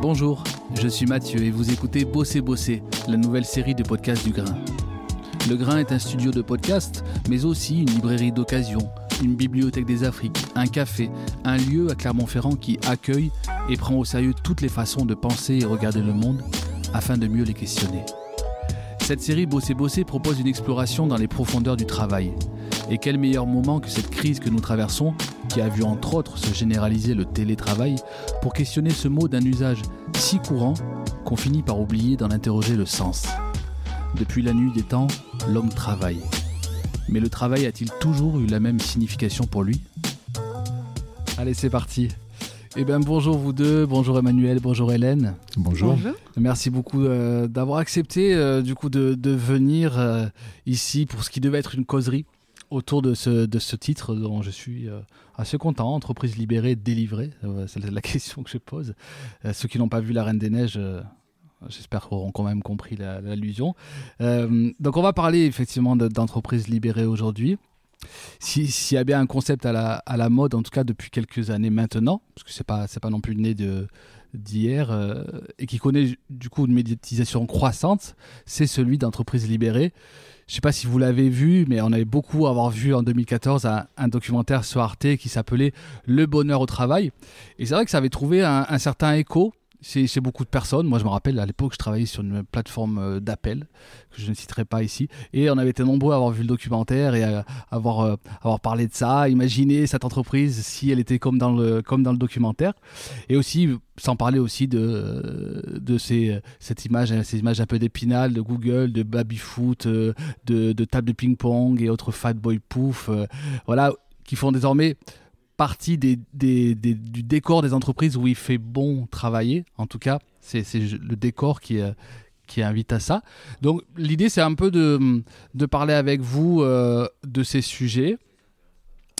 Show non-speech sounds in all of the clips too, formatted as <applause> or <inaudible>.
Bonjour, je suis Mathieu et vous écoutez Bosser Bosser, la nouvelle série de podcasts du Grain. Le Grain est un studio de podcast, mais aussi une librairie d'occasion, une bibliothèque des Afriques, un café, un lieu à Clermont-Ferrand qui accueille et prend au sérieux toutes les façons de penser et regarder le monde afin de mieux les questionner. Cette série Bosser Bosser propose une exploration dans les profondeurs du travail. Et quel meilleur moment que cette crise que nous traversons, qui a vu entre autres se généraliser le télétravail, pour questionner ce mot d'un usage si courant qu'on finit par oublier d'en interroger le sens. Depuis la nuit des temps, l'homme travaille. Mais le travail a-t-il toujours eu la même signification pour lui? Allez, c'est parti. Eh bien, bonjour vous deux, bonjour Emmanuel, bonjour Hélène. Bonjour. Merci beaucoup euh, d'avoir accepté euh, du coup de, de venir euh, ici pour ce qui devait être une causerie autour de ce, ce titre dont je suis euh, assez content, entreprise libérée, délivrée, Euh, c'est la <laughs> question que je pose. Euh, ceux qui n'ont pas vu La Reine des Neiges, j'espère auront quand même compris la- l'allusion. Donc on va parler effectivement de- d'entreprise libérée aujourd'hui. Si- S'il y a bien un concept à la, mode, en tout cas depuis quelques années maintenant, parce que c'est pas c'est pas non plus né d'hier et qui connaît du coup une médiatisation croissante, c'est celui d'entreprise libérée. Je sais pas si vous l'avez vu, mais on avait beaucoup à avoir vu en 2014 un, un documentaire sur Arte qui s'appelait Le bonheur au travail. Et c'est vrai que ça avait trouvé un certain écho chez beaucoup de personnes. Moi, je me rappelle, à l'époque, je travaillais sur une plateforme euh, d'appel, que je ne citerai pas ici. Et on avait été nombreux à avoir vu le documentaire et à avoir, euh, avoir parlé de ça, imaginer cette entreprise si elle était comme dans le, comme dans le documentaire. Et aussi, sans parler aussi de, de ces, cette image, ces images un peu d'épinal de Google, de baby-foot, euh, de, de table de ping-pong et autres fat boy pouf, voilà, qui font désormais partie du décor des entreprises où il fait bon travailler. En tout cas, c'est le décor qui, euh, qui invite à ça. Donc l'idée, c'est un peu de, parler avec vous euh, de ces sujets.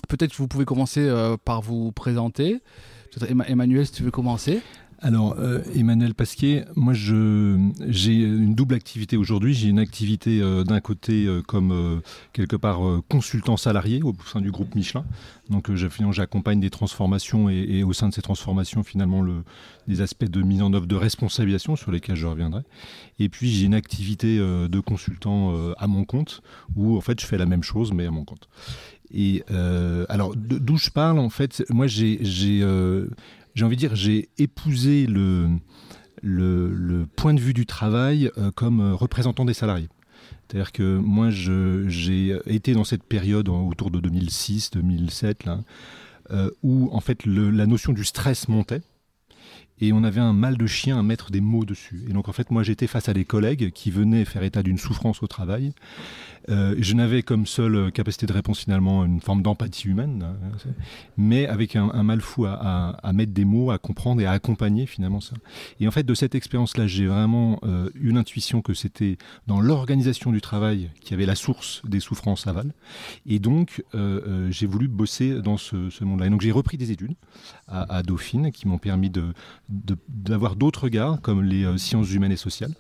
Peut-être que vous pouvez commencer euh, par vous présenter. Emmanuel, si tu veux commencer. Alors, euh, Emmanuel Pasquier, moi, je, j'ai une double activité aujourd'hui. J'ai une activité euh, d'un côté euh, comme quelque part consultant salarié au sein du groupe Michelin. Donc, j'accompagne des transformations et, au sein de ces transformations, finalement, le, des aspects de mise en œuvre de responsabilisation sur lesquels je reviendrai. Et puis, j'ai une activité de consultant à mon compte où, en fait, je fais la même chose, mais à mon compte. Et alors, d'où je parle, en fait, moi, j'ai, j'ai, envie de dire, j'ai épousé le, point de vue du travail euh, comme euh, représentant des salariés. C'est-à-dire que moi, j'ai été dans cette période autour de 2006-2007, là, euh, où en fait la notion du stress montait. Et on avait un mal de chien à mettre des mots dessus. Et donc en fait, moi j'étais face à des collègues qui venaient faire état d'une souffrance au travail. Euh, je n'avais comme seule euh, capacité de réponse finalement une forme d'empathie humaine, hein, mais avec un, mal fou à, mettre des mots, à comprendre et à accompagner finalement ça. Et en fait, de cette expérience-là, j'ai vraiment euh, une intuition que c'était dans l'organisation du travail qui avait la source des souffrances aval. Et donc, euh, j'ai voulu bosser dans ce, monde-là. Et donc, j'ai repris des études à, Dauphine qui m'ont permis d'avoir d'autres regards, comme les sciences humaines et sociales,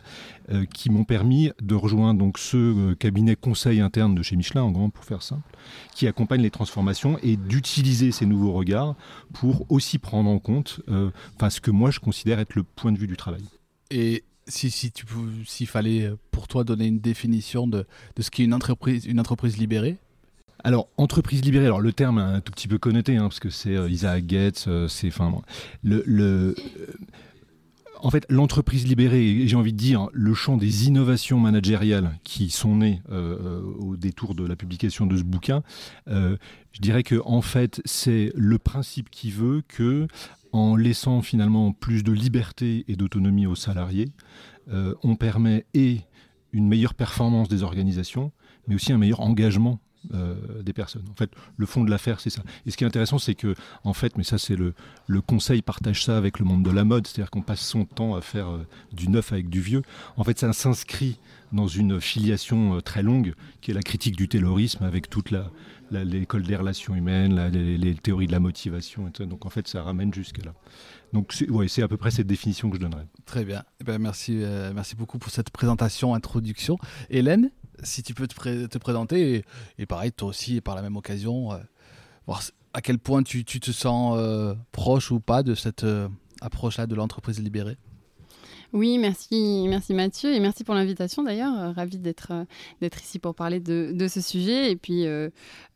euh, qui m'ont permis de rejoindre donc ce euh, cabinet conseil interne de chez Michelin, en grand pour faire simple, qui accompagne les transformations et d'utiliser ces nouveaux regards pour aussi prendre en compte euh, enfin, ce que moi je considère être le point de vue du travail. Et si, si tu s'il fallait pour toi donner une définition de, de ce qu'est une entreprise, une entreprise libérée, Alors, entreprise libérée, alors le terme est un tout petit peu connoté, hein, parce que c'est euh, Isaac Gates, euh, c'est. Enfin, le. le en fait, l'entreprise libérée, j'ai envie de dire, le champ des innovations managériales qui sont nées euh, euh, au détour de la publication de ce bouquin, euh, je dirais que en fait, c'est le principe qui veut que, en laissant finalement plus de liberté et d'autonomie aux salariés, on permet et une meilleure performance des organisations, mais aussi un meilleur engagement euh, des personnes. En fait, le fond de l'affaire, c'est ça. Et ce qui est intéressant, c'est que, en fait, mais ça, c'est le, le conseil partage ça avec le monde de la mode, c'est-à-dire qu'on passe son temps à faire euh, du neuf avec du vieux. En fait, ça s'inscrit dans une filiation euh, très longue, qui est la critique du taylorisme avec toute la, l'école des relations humaines, les, théories de la motivation. Et tout ça. Donc, en fait, ça ramène jusque là. Donc, c'est, c'est à peu près cette définition que je donnerais. Très bien. Eh ben, merci, merci beaucoup pour cette présentation, introduction. Hélène, si tu peux te, te présenter, et, et pareil, toi aussi, par la même occasion, euh, voir à quel point tu, te sens proche ou pas de cette approche-là de l'entreprise libérée oui, merci, merci Mathieu et merci pour l'invitation d'ailleurs. Euh, ravi d'être euh, ici pour parler de, de, ce sujet et puis euh,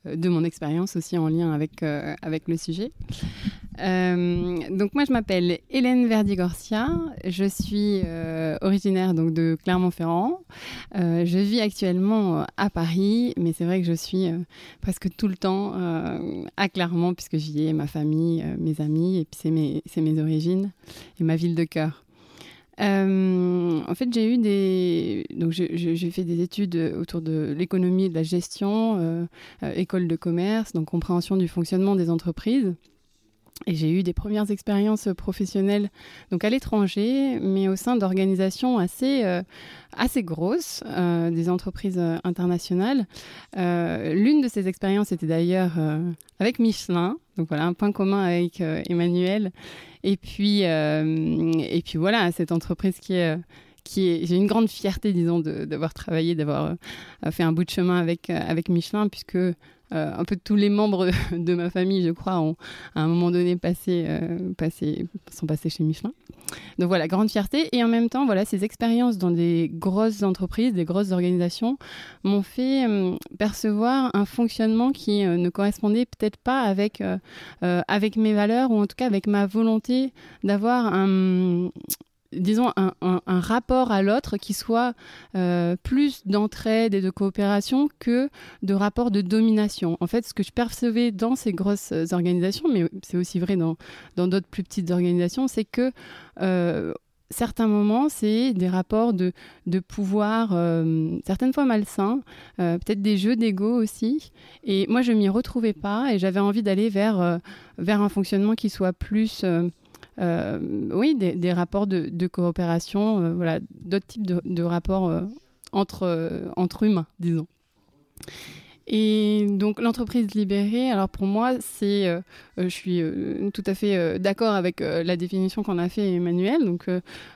de mon expérience aussi en lien avec, avec le sujet. Donc moi je m'appelle Hélène Verdi-Gorcia, je suis originaire donc de Clermont-Ferrand. je vis actuellement à Paris, mais c'est vrai que je suis presque tout le temps à Clermont puisque j'y ai ma famille, mes amis et puis c'est mes, origines et ma ville de cœur. Euh, en fait, j'ai eu des. Donc, j'ai fait des études autour de l'économie et de la gestion, euh, euh, école de commerce, donc compréhension du fonctionnement des entreprises. Et j'ai eu des premières expériences professionnelles donc à l'étranger, mais au sein d'organisations assez, assez grosses, des entreprises internationales. L'une de ces expériences était d'ailleurs avec Michelin, donc voilà un point commun avec Emmanuel et puis, euh, et puis voilà, cette entreprise qui est j'ai une grande fierté, disons, d'avoir travaillé, d'avoir euh, fait un bout de chemin avec, euh, avec Michelin, puisque euh, un peu tous les membres <laughs> de ma famille, je crois, ont à un moment donné euh, passé, sont passés chez Michelin. Donc voilà, grande fierté. Et en même temps, voilà, ces expériences dans des grosses entreprises, des grosses organisations, m'ont fait euh, percevoir un fonctionnement qui ne correspondait peut-être pas avec, avec mes valeurs, ou en tout cas avec ma volonté d'avoir un, disons, un, rapport à l'autre qui soit euh, plus d'entraide et de coopération que de rapport de domination. En fait, ce que je percevais dans ces grosses organisations, mais c'est aussi vrai dans d'autres plus petites organisations, c'est que euh, certains moments, c'est des rapports de, pouvoir, euh, certaines fois malsains, peut-être des jeux d'ego aussi. Et moi, je m'y retrouvais pas et j'avais envie d'aller vers, vers un fonctionnement qui soit plus oui, des, rapports de, coopération, euh, voilà, d'autres types de, rapports euh, entre, entre humains, disons. Et donc l'entreprise libérée, alors pour moi, c'est, je suis tout à fait d'accord avec la définition qu'on a fait Emmanuel, donc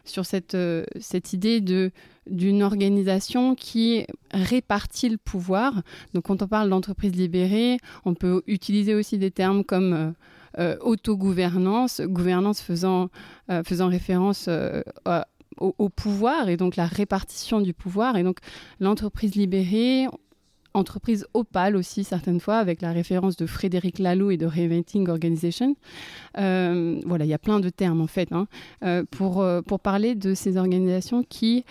sur cette, cette idée de d'une organisation qui répartit le pouvoir. Donc quand on parle d'entreprise libérée, on peut utiliser aussi des termes comme euh, autogouvernance, gouvernance faisant, euh, faisant référence euh, au, pouvoir et donc la répartition du pouvoir. Et donc l'entreprise libérée, entreprise opale aussi certaines fois avec la référence de Frédéric Laloux et de Reinventing Organization. voilà, il y a plein de termes en fait hein, pour, pour parler de ces organisations qui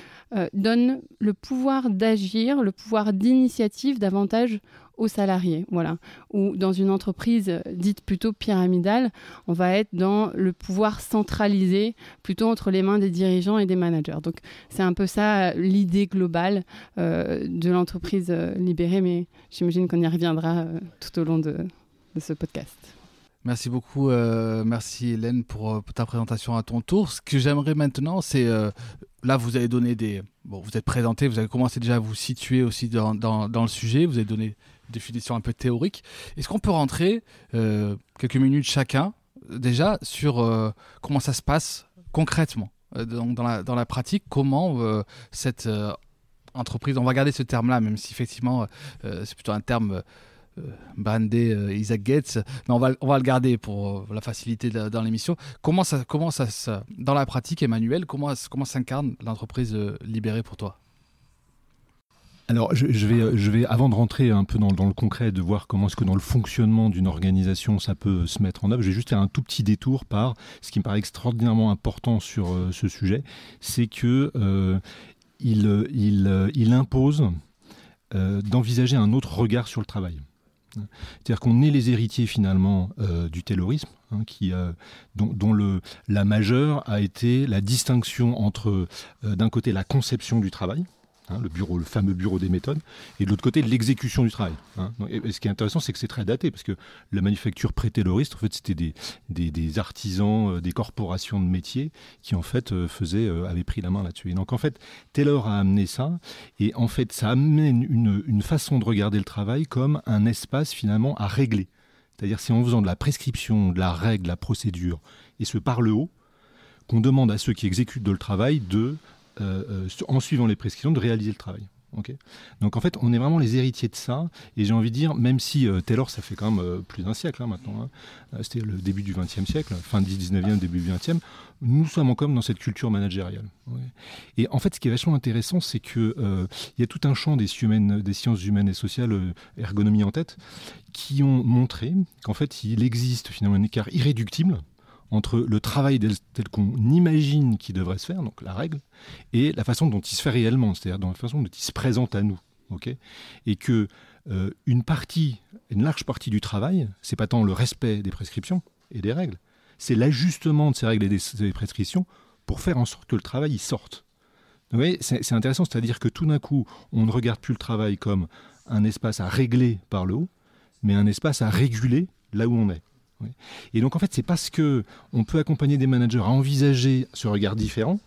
donnent le pouvoir d'agir, le pouvoir d'initiative davantage aux salariés. Voilà. Ou dans une entreprise dite plutôt pyramidale, on va être dans le pouvoir centralisé plutôt entre les mains des dirigeants et des managers. Donc c'est un peu ça l'idée globale euh, de l'entreprise euh, libérée, mais j'imagine qu'on y reviendra euh, tout au long de, ce podcast. Merci beaucoup, merci Hélène pour, ta présentation à ton tour. Ce que j'aimerais maintenant, c'est là vous avez donné des, bon, vous êtes présenté, vous avez commencé déjà à vous situer aussi dans, dans le sujet, vous avez donné définition un peu théorique. Est-ce qu'on peut rentrer euh, quelques minutes chacun déjà sur euh, comment ça se passe concrètement euh, dans, la, pratique, comment cette entreprise, on va garder ce terme-là, même si effectivement c'est plutôt un terme bandé Isaac Gates, mais on va, on va le garder pour la facilité dans l'émission. Comment ça, comment ça, dans la pratique, Emmanuel, comment, comment s'incarne l'entreprise libérée pour toi? Alors, je, vais, je vais, avant de rentrer un peu dans, le concret, de voir comment est-ce que dans le fonctionnement d'une organisation ça peut se mettre en œuvre, je vais juste faire un tout petit détour par ce qui me paraît extraordinairement important sur euh, ce sujet, c'est que euh, il, il, il, impose euh, d'envisager un autre regard sur le travail. C'est-à-dire qu'on est les héritiers finalement du taylorisme, hein, qui, dont, dont le, la majeure a été la distinction entre d'un côté la conception du travail, Hein, le, fameux bureau des méthodes, et de l'autre côté, l'exécution du travail. Hein. Ce qui est intéressant, c'est que c'est très daté, parce que la manufacture pré-tayloriste, en fait, c'était des, artisans, euh, des corporations de métiers qui, en fait, euh, faisaient, euh, avaient pris la main là-dessus. Donc, en fait, Taylor a amené ça, et en fait, ça amène une, une façon de regarder le travail comme un espace, finalement, à régler. C'est-à-dire, c'est en faisant de la prescription, de la règle, de la procédure, et ce par le haut, qu'on demande à ceux qui exécutent le travail de euh, euh, en suivant les prescriptions, de réaliser le travail. Donc en fait, on est vraiment les héritiers de ça. Et j'ai envie de dire, même si euh, Taylor, ça fait quand même plus d'un siècle hein, maintenant, hein. c'était le début du XXe siècle, fin du XIXe, début du XXe, nous sommes encore dans cette culture managériale. Et en fait, ce qui est vachement intéressant, c'est qu'il y a tout un champ des, des sciences humaines et sociales, ergonomie en tête, qui ont montré qu'en fait, il existe finalement un écart irréductible entre le travail tel qu'on imagine qu'il devrait se faire, donc la règle, et la façon dont il se fait réellement, c'est-à-dire dans la façon dont il se présente à nous. et que euh, une partie, une large partie du travail, c'est pas tant le respect des prescriptions et des règles, c'est l'ajustement de ces règles et des, prescriptions pour faire en sorte que le travail y sorte. Vous voyez, c'est intéressant, c'est-à-dire que tout d'un coup, on ne regarde plus le travail comme un espace à régler par le haut, mais un espace à réguler là où on est. Et donc en fait, c'est parce que on peut accompagner des managers à envisager ce regard différent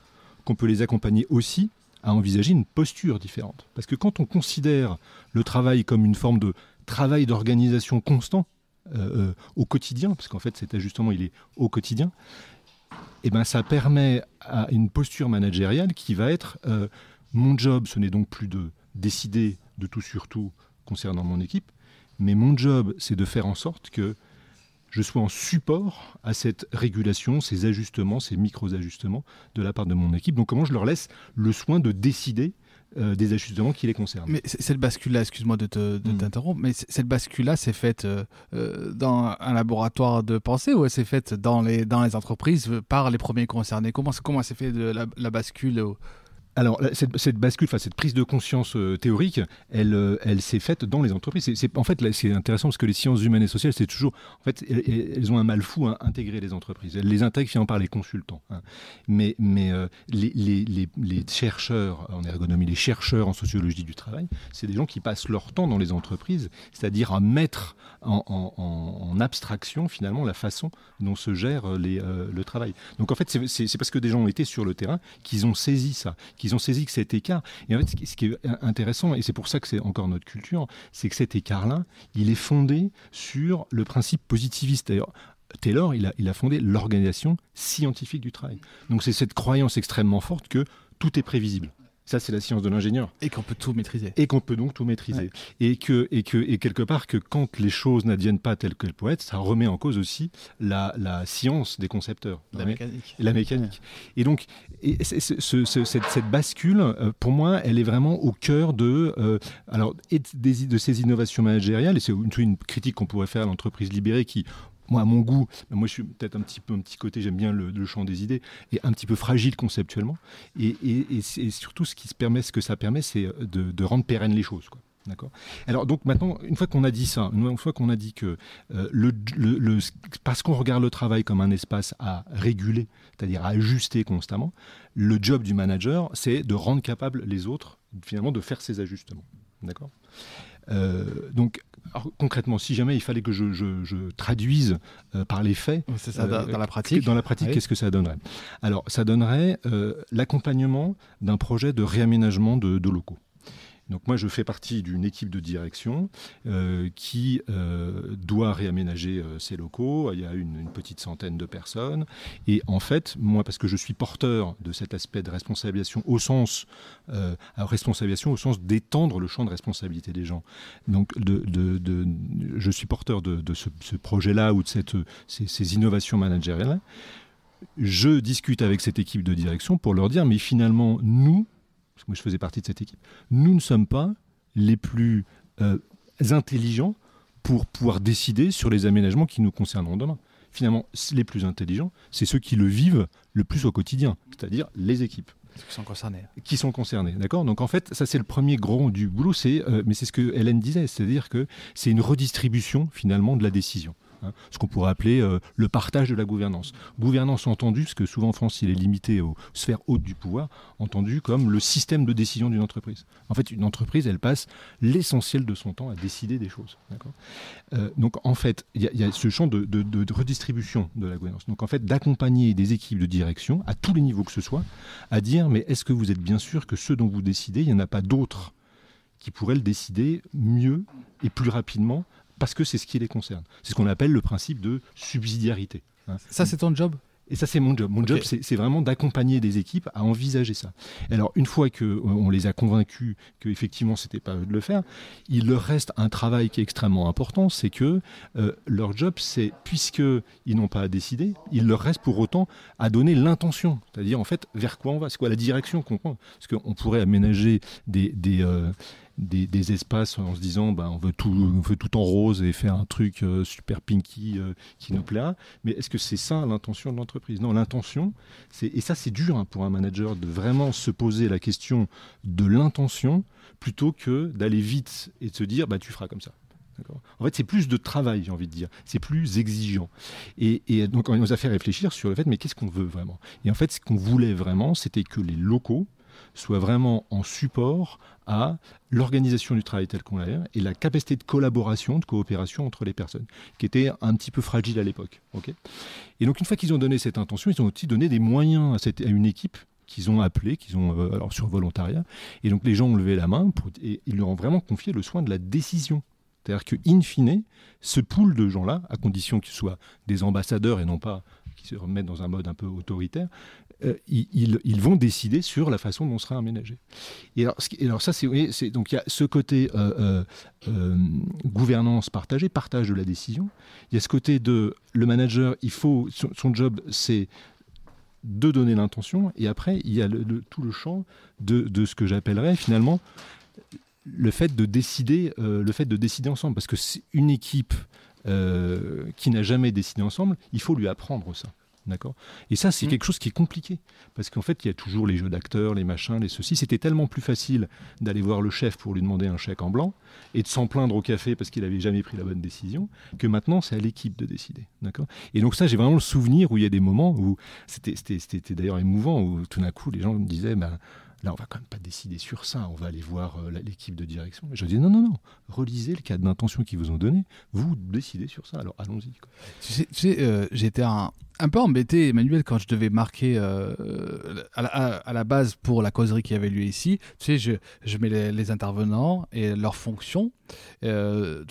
qu'on peut les accompagner aussi à envisager une posture différente. Parce que quand on considère le travail comme une forme de travail d'organisation constant euh, euh, au quotidien, parce qu'en fait cet ajustement il est au quotidien, et eh ben ça permet à une posture managériale qui va être euh, mon job, ce n'est donc plus de décider de tout sur tout concernant mon équipe, mais mon job c'est de faire en sorte que je sois en support à cette régulation, ces ajustements, ces micro-ajustements de la part de mon équipe. Donc comment je leur laisse le soin de décider euh, des ajustements qui les concernent? Mais cette bascule-là, excuse-moi de hmm. t'interrompre, mais cette bascule-là, c'est faite euh, euh, dans un laboratoire de pensée ou elle s'est faite dans les, dans les entreprises par les premiers concernés? Comment, comment s'est fait de la, la bascule alors, cette, bascule, enfin, cette prise de conscience euh, théorique, elle, euh, elle s'est faite dans les entreprises. C'est, en fait, c'est intéressant parce que les sciences humaines et sociales, c'est toujours. En fait, elles, ont un mal fou à intégrer les entreprises. Elles les intègrent finalement par les consultants. Hein. Mais, mais euh, les, chercheurs en ergonomie, les chercheurs en sociologie du travail, c'est des gens qui passent leur temps dans les entreprises, c'est-à-dire à mettre en, abstraction finalement la façon dont se gère le travail. Donc, en fait, c'est, parce que des gens ont été sur le terrain qu'ils ont saisi ça ils ont saisi que cet écart. Et en fait, ce qui est intéressant, et c'est pour ça que c'est encore notre culture, c'est que cet écart-là, il est fondé sur le principe positiviste. D'ailleurs, Taylor, il a fondé l'organisation scientifique du travail. Donc c'est cette croyance extrêmement forte que tout est prévisible. Ça, c'est la science de l'ingénieur. Et qu'on peut tout maîtriser. Et qu'on peut donc tout maîtriser. Et, que, et, que, et quelque part, que quand les choses n'adviennent pas telles qu'elles pourraient être, ça remet en cause aussi la, la science des concepteurs. La, mécanique. La mécanique. Et donc, et ce, cette, cette, bascule, euh, pour moi, elle est vraiment au cœur de, euh, alors, des, de ces innovations managériales. Et c'est une, une critique qu'on pourrait faire à l'entreprise libérée qui, moi, à mon goût, moi je suis peut-être un petit peu un petit côté, j'aime bien le, champ des idées, et un petit peu fragile conceptuellement. Et, et, surtout, ce qui se permet, ce que ça permet, c'est de, rendre pérennes les choses. D'accord? Alors donc maintenant, une fois qu'on a dit ça, une fois qu'on a dit que euh, parce qu'on regarde le travail comme un espace à réguler, c'est-à-dire à ajuster constamment, le job du manager, c'est de rendre capable les autres finalement de faire ces ajustements. D'accord? Euh, donc concrètement, si jamais il fallait que je, traduise euh, par les faits, ça, dans, la pratique, dans la pratique, qu'est-ce que ça donnerait? Alors, ça donnerait euh, l'accompagnement d'un projet de réaménagement de locaux. Donc moi, je fais partie d'une équipe de direction euh, qui euh, doit réaménager euh, ses locaux. Il y a une, petite centaine de personnes. Et en fait, moi, parce que je suis porteur de cet aspect de responsabilisation au sens, responsabilisation au sens d'étendre le champ de responsabilité des gens. Donc, de, je suis porteur de, ce, projet-là ou de cette, ces, ces innovations managériales je discute avec cette équipe de direction pour leur dire, mais finalement, nous, parce que moi je faisais partie de cette équipe, nous ne sommes pas les plus euh, intelligents pour pouvoir décider sur les aménagements qui nous concerneront demain. Finalement, les plus intelligents, c'est ceux qui le vivent le plus au quotidien, c'est-à-dire les équipes. Qui sont concernés. Qui sont concernés, d'accord? Donc en fait, ça c'est le premier gros du boulot, c'est, euh, mais c'est ce que Hélène disait, c'est-à-dire que c'est une redistribution finalement de la décision. Hein, ce qu'on pourrait appeler euh, le partage de la gouvernance. Gouvernance entendue, parce que souvent en France il est limité aux sphères hautes du pouvoir, entendu comme le système de décision d'une entreprise. En fait, une entreprise, elle passe l'essentiel de son temps à décider des choses. Euh, donc en fait, il y, a ce champ de, de, redistribution de la gouvernance. Donc en fait, d'accompagner des équipes de direction, à tous les niveaux que ce soit, à dire, mais est-ce que vous êtes bien sûr que ce dont vous décidez, il n'y en a pas d'autres qui pourraient le décider mieux et plus rapidement parce que c'est ce qui les concerne. C'est ce qu'on appelle le principe de subsidiarité. Hein. Ça, c'est ton job? Et ça, c'est mon job. Mon job, c'est vraiment d'accompagner des équipes à envisager ça. alors, une fois qu'on euh, on les a convaincus qu'effectivement, c'était pas eux de le faire, il leur reste un travail qui est extrêmement important, c'est que euh, leur job, c'est, puisqu'ils n'ont pas à décider, il leur reste pour autant à donner l'intention. C'est-à-dire, en fait, vers quoi on va C'est quoi la direction qu'on prend Parce qu'on pourrait aménager des, des, euh, des, espaces en se disant bah, on, veut tout, on veut tout en rose et faire un truc euh, super pinky euh, qui nous plaira. Mais est-ce que c'est ça l'intention de l'entreprise? Non, l'intention, et ça c'est dur hein, pour un manager de vraiment se poser la question de l'intention plutôt que d'aller vite et de se dire bah, tu feras comme ça. En fait, c'est plus de travail, j'ai envie de dire. C'est plus exigeant. Et, et, donc, on nous a fait réfléchir sur le fait, mais qu'est-ce qu'on veut vraiment? Et en fait, ce qu'on voulait vraiment, c'était que les locaux soient vraiment en support à l'organisation du travail tel qu'on l'a et la capacité de collaboration, de coopération entre les personnes, qui était un petit peu fragile à l'époque. et donc une fois qu'ils ont donné cette intention, ils ont aussi donné des moyens à, cette, à une équipe qu'ils ont appelé, qu'ils ont euh, alors sur volontariat, et donc les gens ont levé la main et ils leur ont vraiment confié le soin de la décision. C'est-à-dire que in fine, ce pool de gens-là, à condition qu'ils soient des ambassadeurs et non pas qu'ils se remettent dans un mode un peu autoritaire, euh, ils, vont décider sur la façon dont sera aménagé. Et alors, ça, c'est donc il y a ce côté euh, euh, gouvernance partagée, partage de la décision. Il y a ce côté de le manager, il faut son, job, c'est de donner l'intention, et après il y a tout le champ de, ce que j'appellerais finalement le fait de décider, le fait de décider ensemble, parce que une équipe qui n'a jamais décidé ensemble, il faut lui apprendre ça. D'accord? Et ça, c'est mmh. quelque chose qui est compliqué. Parce qu'en fait, il y a toujours les jeux d'acteurs, les machins, les ceci. C'était tellement plus facile d'aller voir le chef pour lui demander un chèque en blanc et de s'en plaindre au café parce qu'il n'avait jamais pris la bonne décision, que maintenant, c'est à l'équipe de décider. D'accord? Et donc, ça, j'ai vraiment le souvenir où il y a des moments où c'était d'ailleurs émouvant, où tout d'un coup, les gens me disaient ben, Là, on va quand même pas décider sur ça. On va aller voir euh, l'équipe de direction. Et je dis non, non, non. Relisez le cadre d'intention qu'ils vous ont donné. Vous décidez sur ça. Alors allons-y. Tu sais, euh, j'étais un, peu embêté, Emmanuel, quand je devais marquer euh, à, la, base pour la causerie qui avait lieu ici. Tu sais, je, je mets les, intervenants et leurs fonctions, tu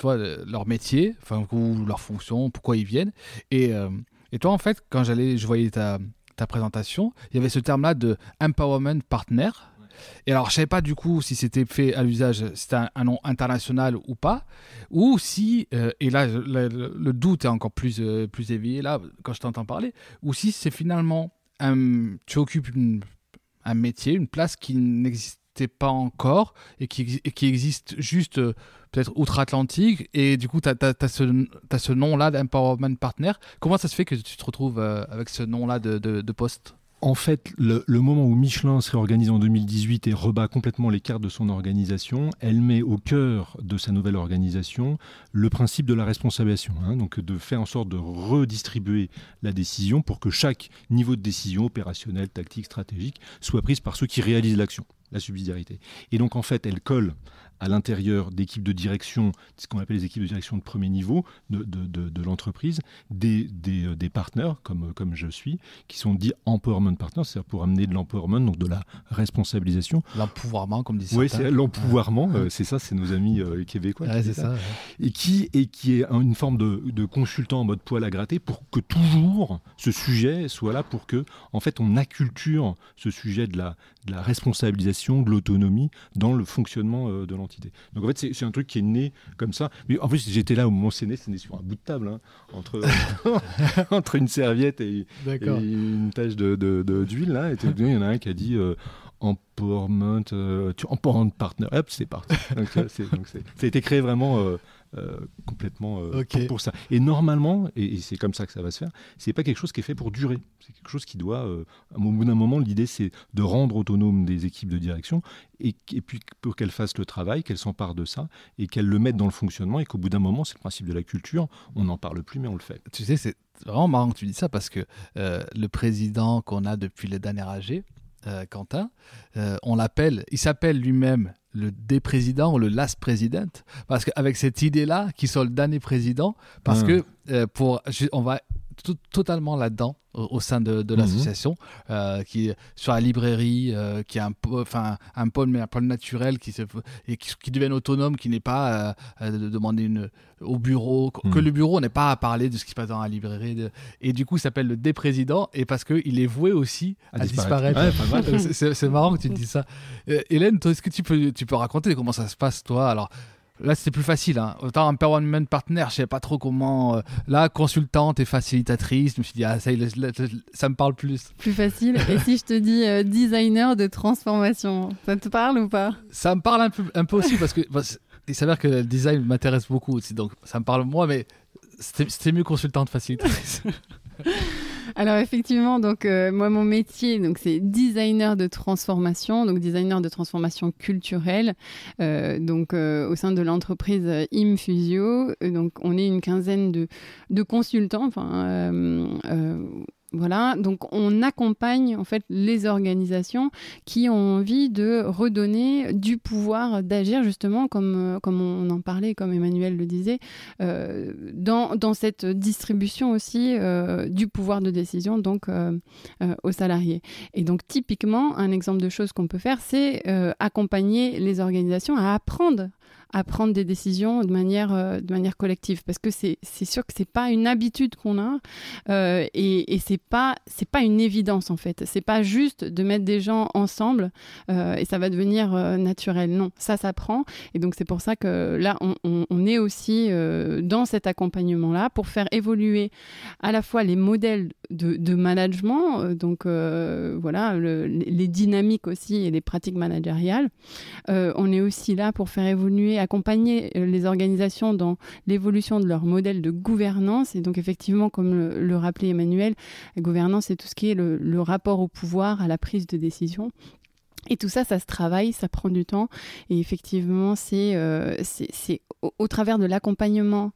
vois, leur métier, enfin, ou leur fonction, pourquoi ils viennent. Et, et toi, en fait, quand j'allais, je voyais ta ta présentation, il y avait ce terme-là de empowerment partner. Et alors, je savais pas du coup si c'était fait à l'usage, c'était un, nom international ou pas, ou si, euh, et là, le, doute est encore plus, euh, plus éveillé là, quand je t'entends parler, ou si c'est finalement, tu occupes un métier, une place qui n'existait pas encore et qui, existe juste euh, peut-être outre-Atlantique, et du coup, tu as, ce, nom-là d'Empowerment Partner. Comment ça se fait que tu te retrouves avec ce nom-là de, poste? En fait, le, moment où Michelin se réorganise en 2018 et rebat complètement les cartes de son organisation, elle met au cœur de sa nouvelle organisation le principe de la responsabilisation, hein, donc de faire en sorte de redistribuer la décision pour que chaque niveau de décision opérationnelle, tactique, stratégique soit prise par ceux qui réalisent l'action, la subsidiarité. Et donc en fait, elle colle à l'intérieur d'équipes de direction, ce qu'on appelle les équipes de direction de premier niveau de, de, de, l'entreprise, des, des, euh, des, partenaires, comme, comme je suis, qui sont dits empowerment partners, c'est-à-dire pour amener de l'empowerment, donc de la responsabilisation. L'empouvoirment, comme disent Oui, c'est l'empouvoirment, euh, c'est ça, c'est nos amis euh, québécois. c'est ça. Et, qui, et qui est une forme de, de consultant en mode poil à gratter pour que toujours ce sujet soit là pour que, en fait, on acculture ce sujet de la, de la responsabilisation, de l'autonomie dans le fonctionnement de l'entreprise. Donc en fait, c'est un truc qui est né comme ça. Mais en plus, j'étais là au moment où c'est né, c'est né sur un bout de table, hein, entre, <laughs> entre une serviette et, une tache d'huile. De, de, là, et il y en a un qui a dit euh, empowerment, euh, empowerment partner. Hop, c'est parti. donc, ça a été créé vraiment. Euh, euh, complètement euh, pour, ça. Et normalement, et, c'est comme ça que ça va se faire, c'est pas quelque chose qui est fait pour durer. C'est quelque chose qui doit, euh, au bout d'un moment, l'idée c'est de rendre autonome des équipes de direction et, puis pour qu'elles fassent le travail, qu'elles s'emparent de ça et qu'elles le mettent dans le fonctionnement et qu'au bout d'un moment, c'est le principe de la culture, on n'en parle plus mais on le fait. Tu sais, c'est vraiment marrant que tu dis ça parce que le président qu'on a depuis le dernier AG, Quentin, on l'appelle, il s'appelle lui-même le des présidents ou le last president parce qu'avec cette idée là qui sont le dernier président parce ah. que euh, pour on va totalement là-dedans au, sein de, de mhm. l'association, euh, qui est sur la librairie, euh, qui est un, enfin, un pôle, mais un pôle naturel, qui, se, et qui, qui devienne autonome, qui n'est pas euh, de demander une, au bureau, que mhm. le bureau n'est pas à parler de ce qui se passe dans la librairie. De, et du coup, il s'appelle le déprésident, et parce qu'il est voué aussi à, disparaître. <laughs> c'est marrant que tu dis ça. Hélène, toi, est-ce que tu peux, tu peux raconter comment ça se passe, toi? Alors, Là, c'était plus facile. Hein. Autant empowerment partner, je sais pas trop comment. Euh, là, consultante et facilitatrice, je me suis dit, ah, ça, ça me parle plus. Plus facile. et si je te dis euh, designer de transformation, ça te parle ou pas? Ça me parle un peu, un peu aussi parce que bah, il s'avère que le design m'intéresse beaucoup aussi. Donc, ça me parle moi, mais c'était mieux consultante facilitatrice. <laughs> Alors effectivement, donc euh, moi mon métier, donc c'est designer de transformation, donc designer de transformation culturelle, euh, donc euh, au sein de l'entreprise Imfusio. Donc on est une quinzaine de, consultants, enfin voilà, donc on accompagne en fait les organisations qui ont envie de redonner du pouvoir d'agir justement comme, euh, on en parlait, comme Emmanuel le disait, euh, dans, dans, cette distribution aussi euh, du pouvoir de décision donc aux salariés. Et donc typiquement, un exemple de choses qu'on peut faire, c'est accompagner les organisations à apprendre à prendre des décisions de manière, euh, de manière collective. Parce que c'est sûr que c'est pas une habitude qu'on a euh, et, et c'est pas, pas une évidence en fait. C'est pas juste de mettre des gens ensemble euh, et ça va devenir naturel. Non, ça s'apprend. Et donc c'est pour ça que là, on, est aussi dans cet accompagnement-là pour faire évoluer à la fois les modèles de, de management, donc voilà, les dynamiques aussi et les pratiques managériales. on est aussi là pour faire évoluer accompagner euh, les organisations dans l'évolution de leur modèle de gouvernance. Et donc, effectivement, comme le, rappelait Emmanuel, la gouvernance, c'est tout ce qui est le, rapport au pouvoir, à la prise de décision. Et tout ça, ça se travaille, ça prend du temps. Et effectivement, c'est euh, au, travers de l'accompagnement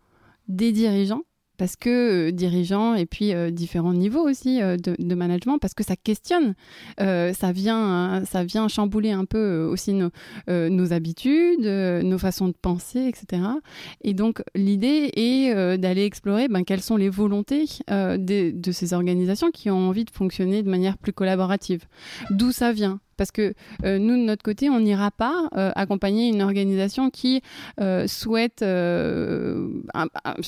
des dirigeants parce que euh, dirigeants et puis euh, différents niveaux aussi euh, de, management, parce que ça questionne, ça, vient, ça vient chambouler un peu aussi nos, habitudes, nos façons de penser, etc. Et donc l'idée est d'aller explorer ben, quelles sont les volontés de ces organisations qui ont envie de fonctionner de manière plus collaborative. D'où ça vient? Parce que euh, nous, de notre côté, on n'ira pas euh, accompagner une organisation qui euh, souhaite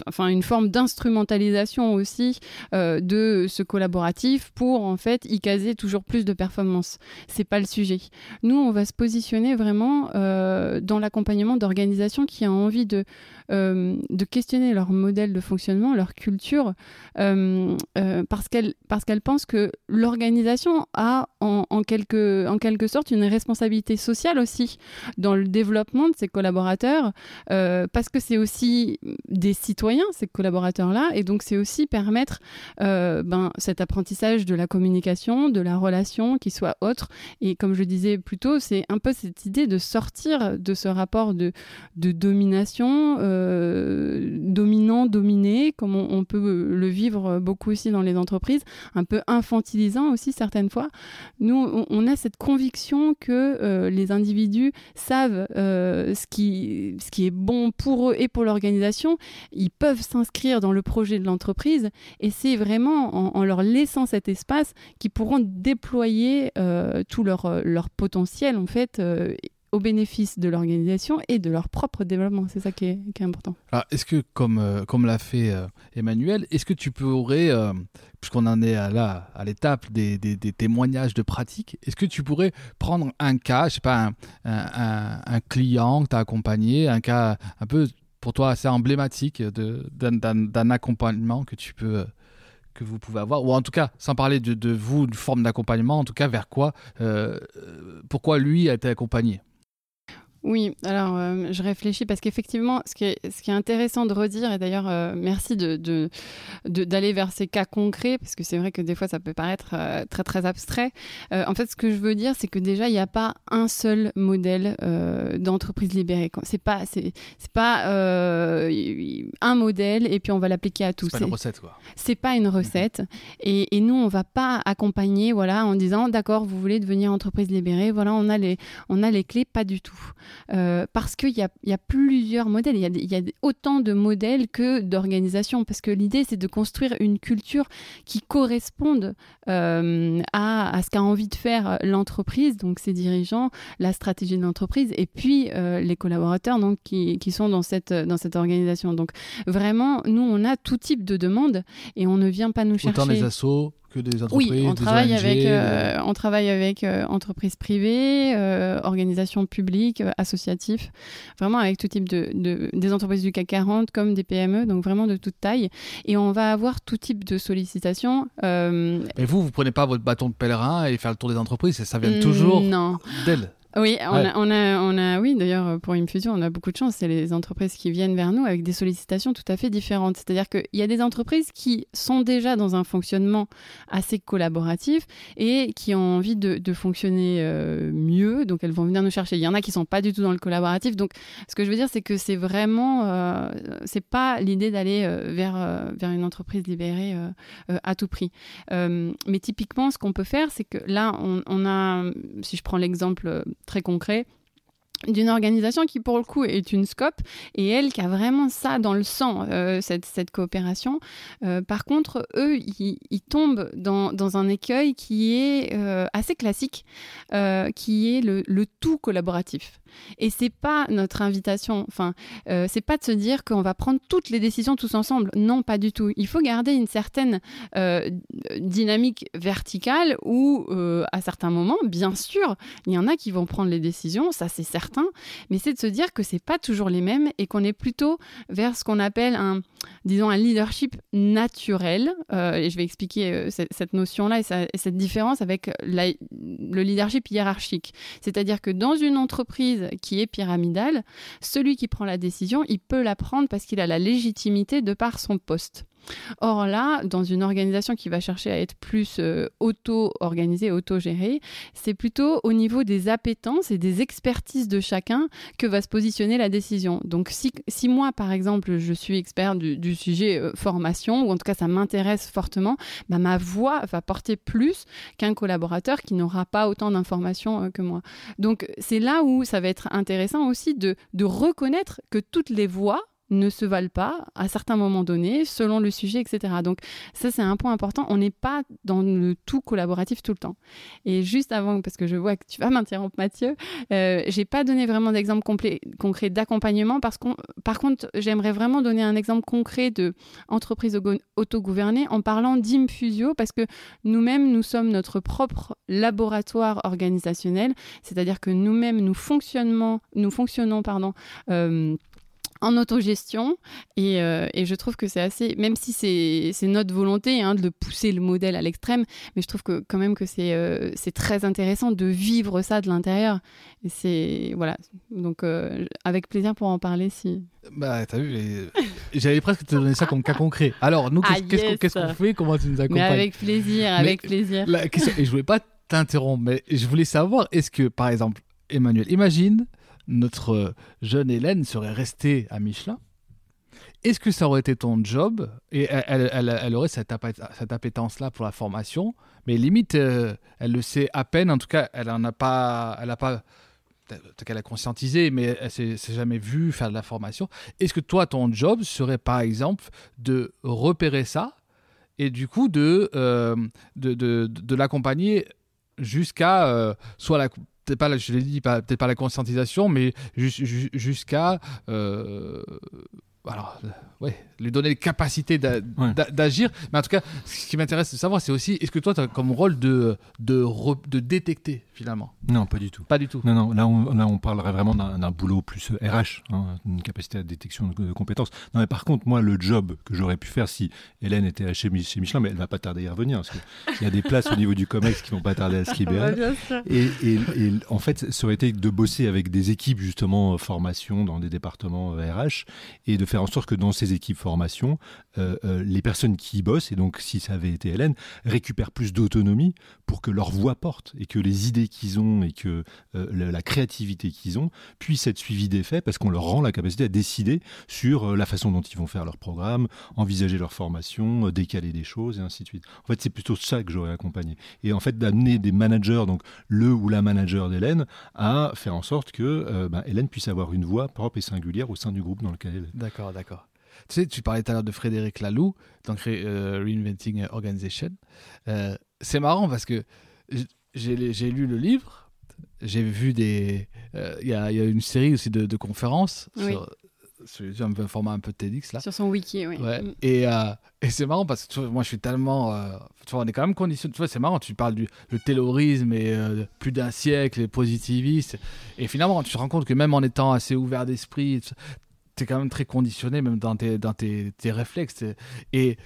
enfin, une forme d'instrumentalisation aussi de ce collaboratif pour en fait y caser toujours plus de performance. C'est pas le sujet. Nous, on va se positionner vraiment dans l'accompagnement d'organisations qui ont envie de, de questionner leur modèle de fonctionnement, leur culture, parce qu'elles parce qu'elles pensent que l'organisation a en, quelque en quelque sorte une responsabilité sociale aussi dans le développement de ses collaborateurs, euh, parce que c'est aussi des citoyens, ces collaborateurs-là, et donc c'est aussi permettre euh, ben, cet apprentissage de la communication, de la relation qui soit autre. Et comme je disais plus tôt, c'est un peu cette idée de sortir de ce rapport de, de domination, euh, dominant, dominé, comme on, peut le vivre beaucoup aussi dans les entreprises, un peu infantilisant aussi certaines fois. Nous, on, a cette conviction que euh, les individus savent euh, ce, qui, est bon pour eux et pour l'organisation. Ils peuvent s'inscrire dans le projet de l'entreprise et c'est vraiment en, leur laissant cet espace qu'ils pourront déployer euh, tout leur potentiel en fait au bénéfice de l'organisation et de leur propre développement. C'est ça qui est, important. est-ce que, comme, comme l'a fait Emmanuel, est-ce que tu pourrais puisqu'on en est à, là, à l'étape des, des, témoignages de pratique, est-ce que tu pourrais prendre un cas, je sais pas, un, un, client que tu as accompagné, un cas un peu pour toi assez emblématique d'un accompagnement que tu peux que vous pouvez avoir, ou en tout cas, sans parler de, de vous, une forme d'accompagnement, en tout cas, vers quoi, euh, pourquoi lui a été accompagné? Oui, alors euh, je réfléchis parce qu'effectivement, ce, qui est, ce qui est intéressant de redire, et d'ailleurs euh, merci d'aller de, de, vers ces cas concrets, parce que c'est vrai que des fois ça peut paraître euh, très très abstrait. en fait, ce que je veux dire, c'est que déjà, il n'y a pas un seul modèle d'entreprise libérée. C'est pas, c'est, pas un modèle et puis on va l'appliquer à tous. C'est pas une recette, quoi. C'est pas une recette. Et, et, nous, on va pas accompagner voilà, en disant, d'accord, vous voulez devenir entreprise libérée, voilà, on a les, on a les clés, pas du tout. Parce qu'il y a, y a, plusieurs modèles, il y a, il y a autant de modèles que d'organisations, parce que l'idée c'est de construire une culture qui corresponde à, à, ce qu'a envie de faire l'entreprise, donc ses dirigeants, la stratégie de l'entreprise, et puis les collaborateurs donc, qui, qui, sont dans cette, dans cette organisation. Donc vraiment, nous, on a tout type de demandes et on ne vient pas nous chercher. Autant des assos que des entreprises, oui, on travaille avec, euh, on travaille avec euh, entreprises privées, euh, organisations publiques, associatifs, vraiment avec tout type de, de, des entreprises du CAC 40 comme des PME, donc vraiment de toute taille. Et on va avoir tout type de sollicitations. Et vous, vous prenez pas votre bâton de pèlerin et faire le tour des entreprises, ça vient toujours d'elles oui, on, a, on, a, on, a, oui, d'ailleurs, pour Infusion, on a beaucoup de chance. C'est les entreprises qui viennent vers nous avec des sollicitations tout à fait différentes. C'est-à-dire qu'il y a des entreprises qui sont déjà dans un fonctionnement assez collaboratif et qui ont envie de, de fonctionner euh, mieux. Donc, elles vont venir nous chercher. Il y en a qui sont pas du tout dans le collaboratif. Donc, ce que je veux dire, c'est que c'est vraiment, euh, c'est pas l'idée d'aller euh, vers, euh, vers une entreprise libérée à tout prix. mais typiquement, ce qu'on peut faire, c'est que là, on, on a, si je prends l'exemple très concret d'une organisation qui pour le coup est une scope et elle qui a vraiment ça dans le sang euh, cette, coopération. Euh, par contre eux ils, tombent dans, un écueil qui est euh, assez classique qui est le, tout collaboratif et c'est pas notre invitation enfin c'est pas de se dire qu'on va prendre toutes les décisions tous ensemble non pas du tout il faut garder une certaine dynamique verticale où à certains moments bien sûr il y en a qui vont prendre les décisions ça c'est certain mais c'est de se dire que c'est pas toujours les mêmes et qu'on est plutôt vers ce qu'on appelle un, disons, un leadership naturel. Euh, et je vais expliquer euh, cette, notion-là et, cette différence avec le leadership hiérarchique. C'est-à-dire que dans une entreprise qui est pyramidale, celui qui prend la décision, il peut la prendre parce qu'il a la légitimité de par son poste. Or là, dans une organisation qui va chercher à être plus euh, auto-organisée, auto-gérée, c'est plutôt au niveau des appétences et des expertises de chacun que va se positionner la décision. Donc si, si moi, par exemple, je suis expert du, sujet euh, formation, ou en tout cas ça m'intéresse fortement, bah, ma voix va porter plus qu'un collaborateur qui n'aura pas autant d'informations euh, que moi. Donc c'est là où ça va être intéressant aussi de, de reconnaître que toutes les voix ne se valent pas à certains moments donnés, selon le sujet, etc. Donc ça, c'est un point important. On n'est pas dans le tout collaboratif tout le temps. Et juste avant, parce que je vois que tu vas <laughs> m'interrompre, Mathieu, euh, j'ai pas donné vraiment d'exemple concret d'accompagnement, parce qu'on, par contre, j'aimerais vraiment donner un exemple concret de entreprise autogouvernée en parlant d'Infusio, parce que nous-mêmes, nous sommes notre propre laboratoire organisationnel, c'est-à-dire que nous-mêmes, nous fonctionnons, nous fonctionnons, pardon. Euh, en autogestion. Et, euh, et, je trouve que c'est assez, même si c'est notre volonté hein, de pousser le modèle à l'extrême, mais je trouve que quand même que c'est euh, très intéressant de vivre ça de l'intérieur. Et c'est voilà, donc euh, avec plaisir pour en parler si. Bah t'as vu, <laughs> j'allais presque te donner ça comme cas concret. Alors nous, qu'est-ce qu'on fait? Comment tu nous accompagnes? mais Avec plaisir, avec plaisir. La question, et je voulais pas t'interrompre, mais je voulais savoir, est-ce que par exemple, Emmanuel, imagine notre jeune Hélène serait restée à Michelin, est-ce que ça aurait été ton job? Et elle, aurait cette, appétence-là pour la formation, mais limite, euh, elle le sait à peine, en tout cas, elle n'a pas. Elle a pas qu'elle a conscientisé, mais elle s'est jamais vue faire de la formation. Est-ce que toi, ton job serait par exemple de repérer ça et du coup de, euh, de, l'accompagner jusqu'à euh, soit la, peut-être pas, je l'ai dit, peut-être pas la conscientisation, mais jusqu'à euh, alors, ouais, lui donner les capacités d'agir. Mais en tout cas, ce qui m'intéresse de savoir, c'est aussi, est-ce que toi, tu as comme rôle de, de, de, détecter finalement? Non, pas du tout. Pas du tout. Non, non, là, on, là, on parlerait vraiment d'un boulot plus RH, hein, une capacité de détection de, compétences. Non, mais par contre, moi, le job que j'aurais pu faire si Hélène était chez, chez Michelin, mais elle va pas tarder à y revenir, parce qu'il y a des places au niveau du COMEX qui vont pas tarder à se libérer. et, et, et, en fait, ça aurait été de bosser avec des équipes, justement, formation dans des départements RH, et de faire en sorte que dans ces équipes formation, les personnes qui y bossent, et donc si ça avait été Hélène, récupèrent plus d'autonomie pour que leur voix porte et que les idées qu'ils ont et que la, créativité qu'ils ont puissent être suivies d'effets parce qu'on leur rend la capacité à décider sur la façon dont ils vont faire leur programme, envisager leur formation, décaler des choses et ainsi de suite. En fait, c'est plutôt ça que j'aurais accompagné. Et en fait, d'amener des managers, donc le ou la manager d'Hélène, à faire en sorte que euh, ben, Hélène puisse avoir une voix propre et singulière au sein du groupe dans lequel elle est. D'accord, d'accord. Tu sais, tu parlais tout à l'heure de Frédéric Laloux, donc euh, Reinventing Organization. Euh, c'est marrant parce que j'ai lu le livre, j'ai vu des. Il y, a une série aussi de, conférences sur, sur un format un peu TEDx là. Sur son wiki, oui. Mm. Et, euh, et c'est marrant parce que moi je suis tellement. Euh, tu vois, on est quand même conditionné. Tu vois, c'est marrant, tu parles du le terrorisme et euh, plus d'un siècle, et positiviste. Et finalement, tu te rends compte que même en étant assez ouvert d'esprit, tu es quand même très conditionné, même dans tes, dans tes, tes réflexes. Et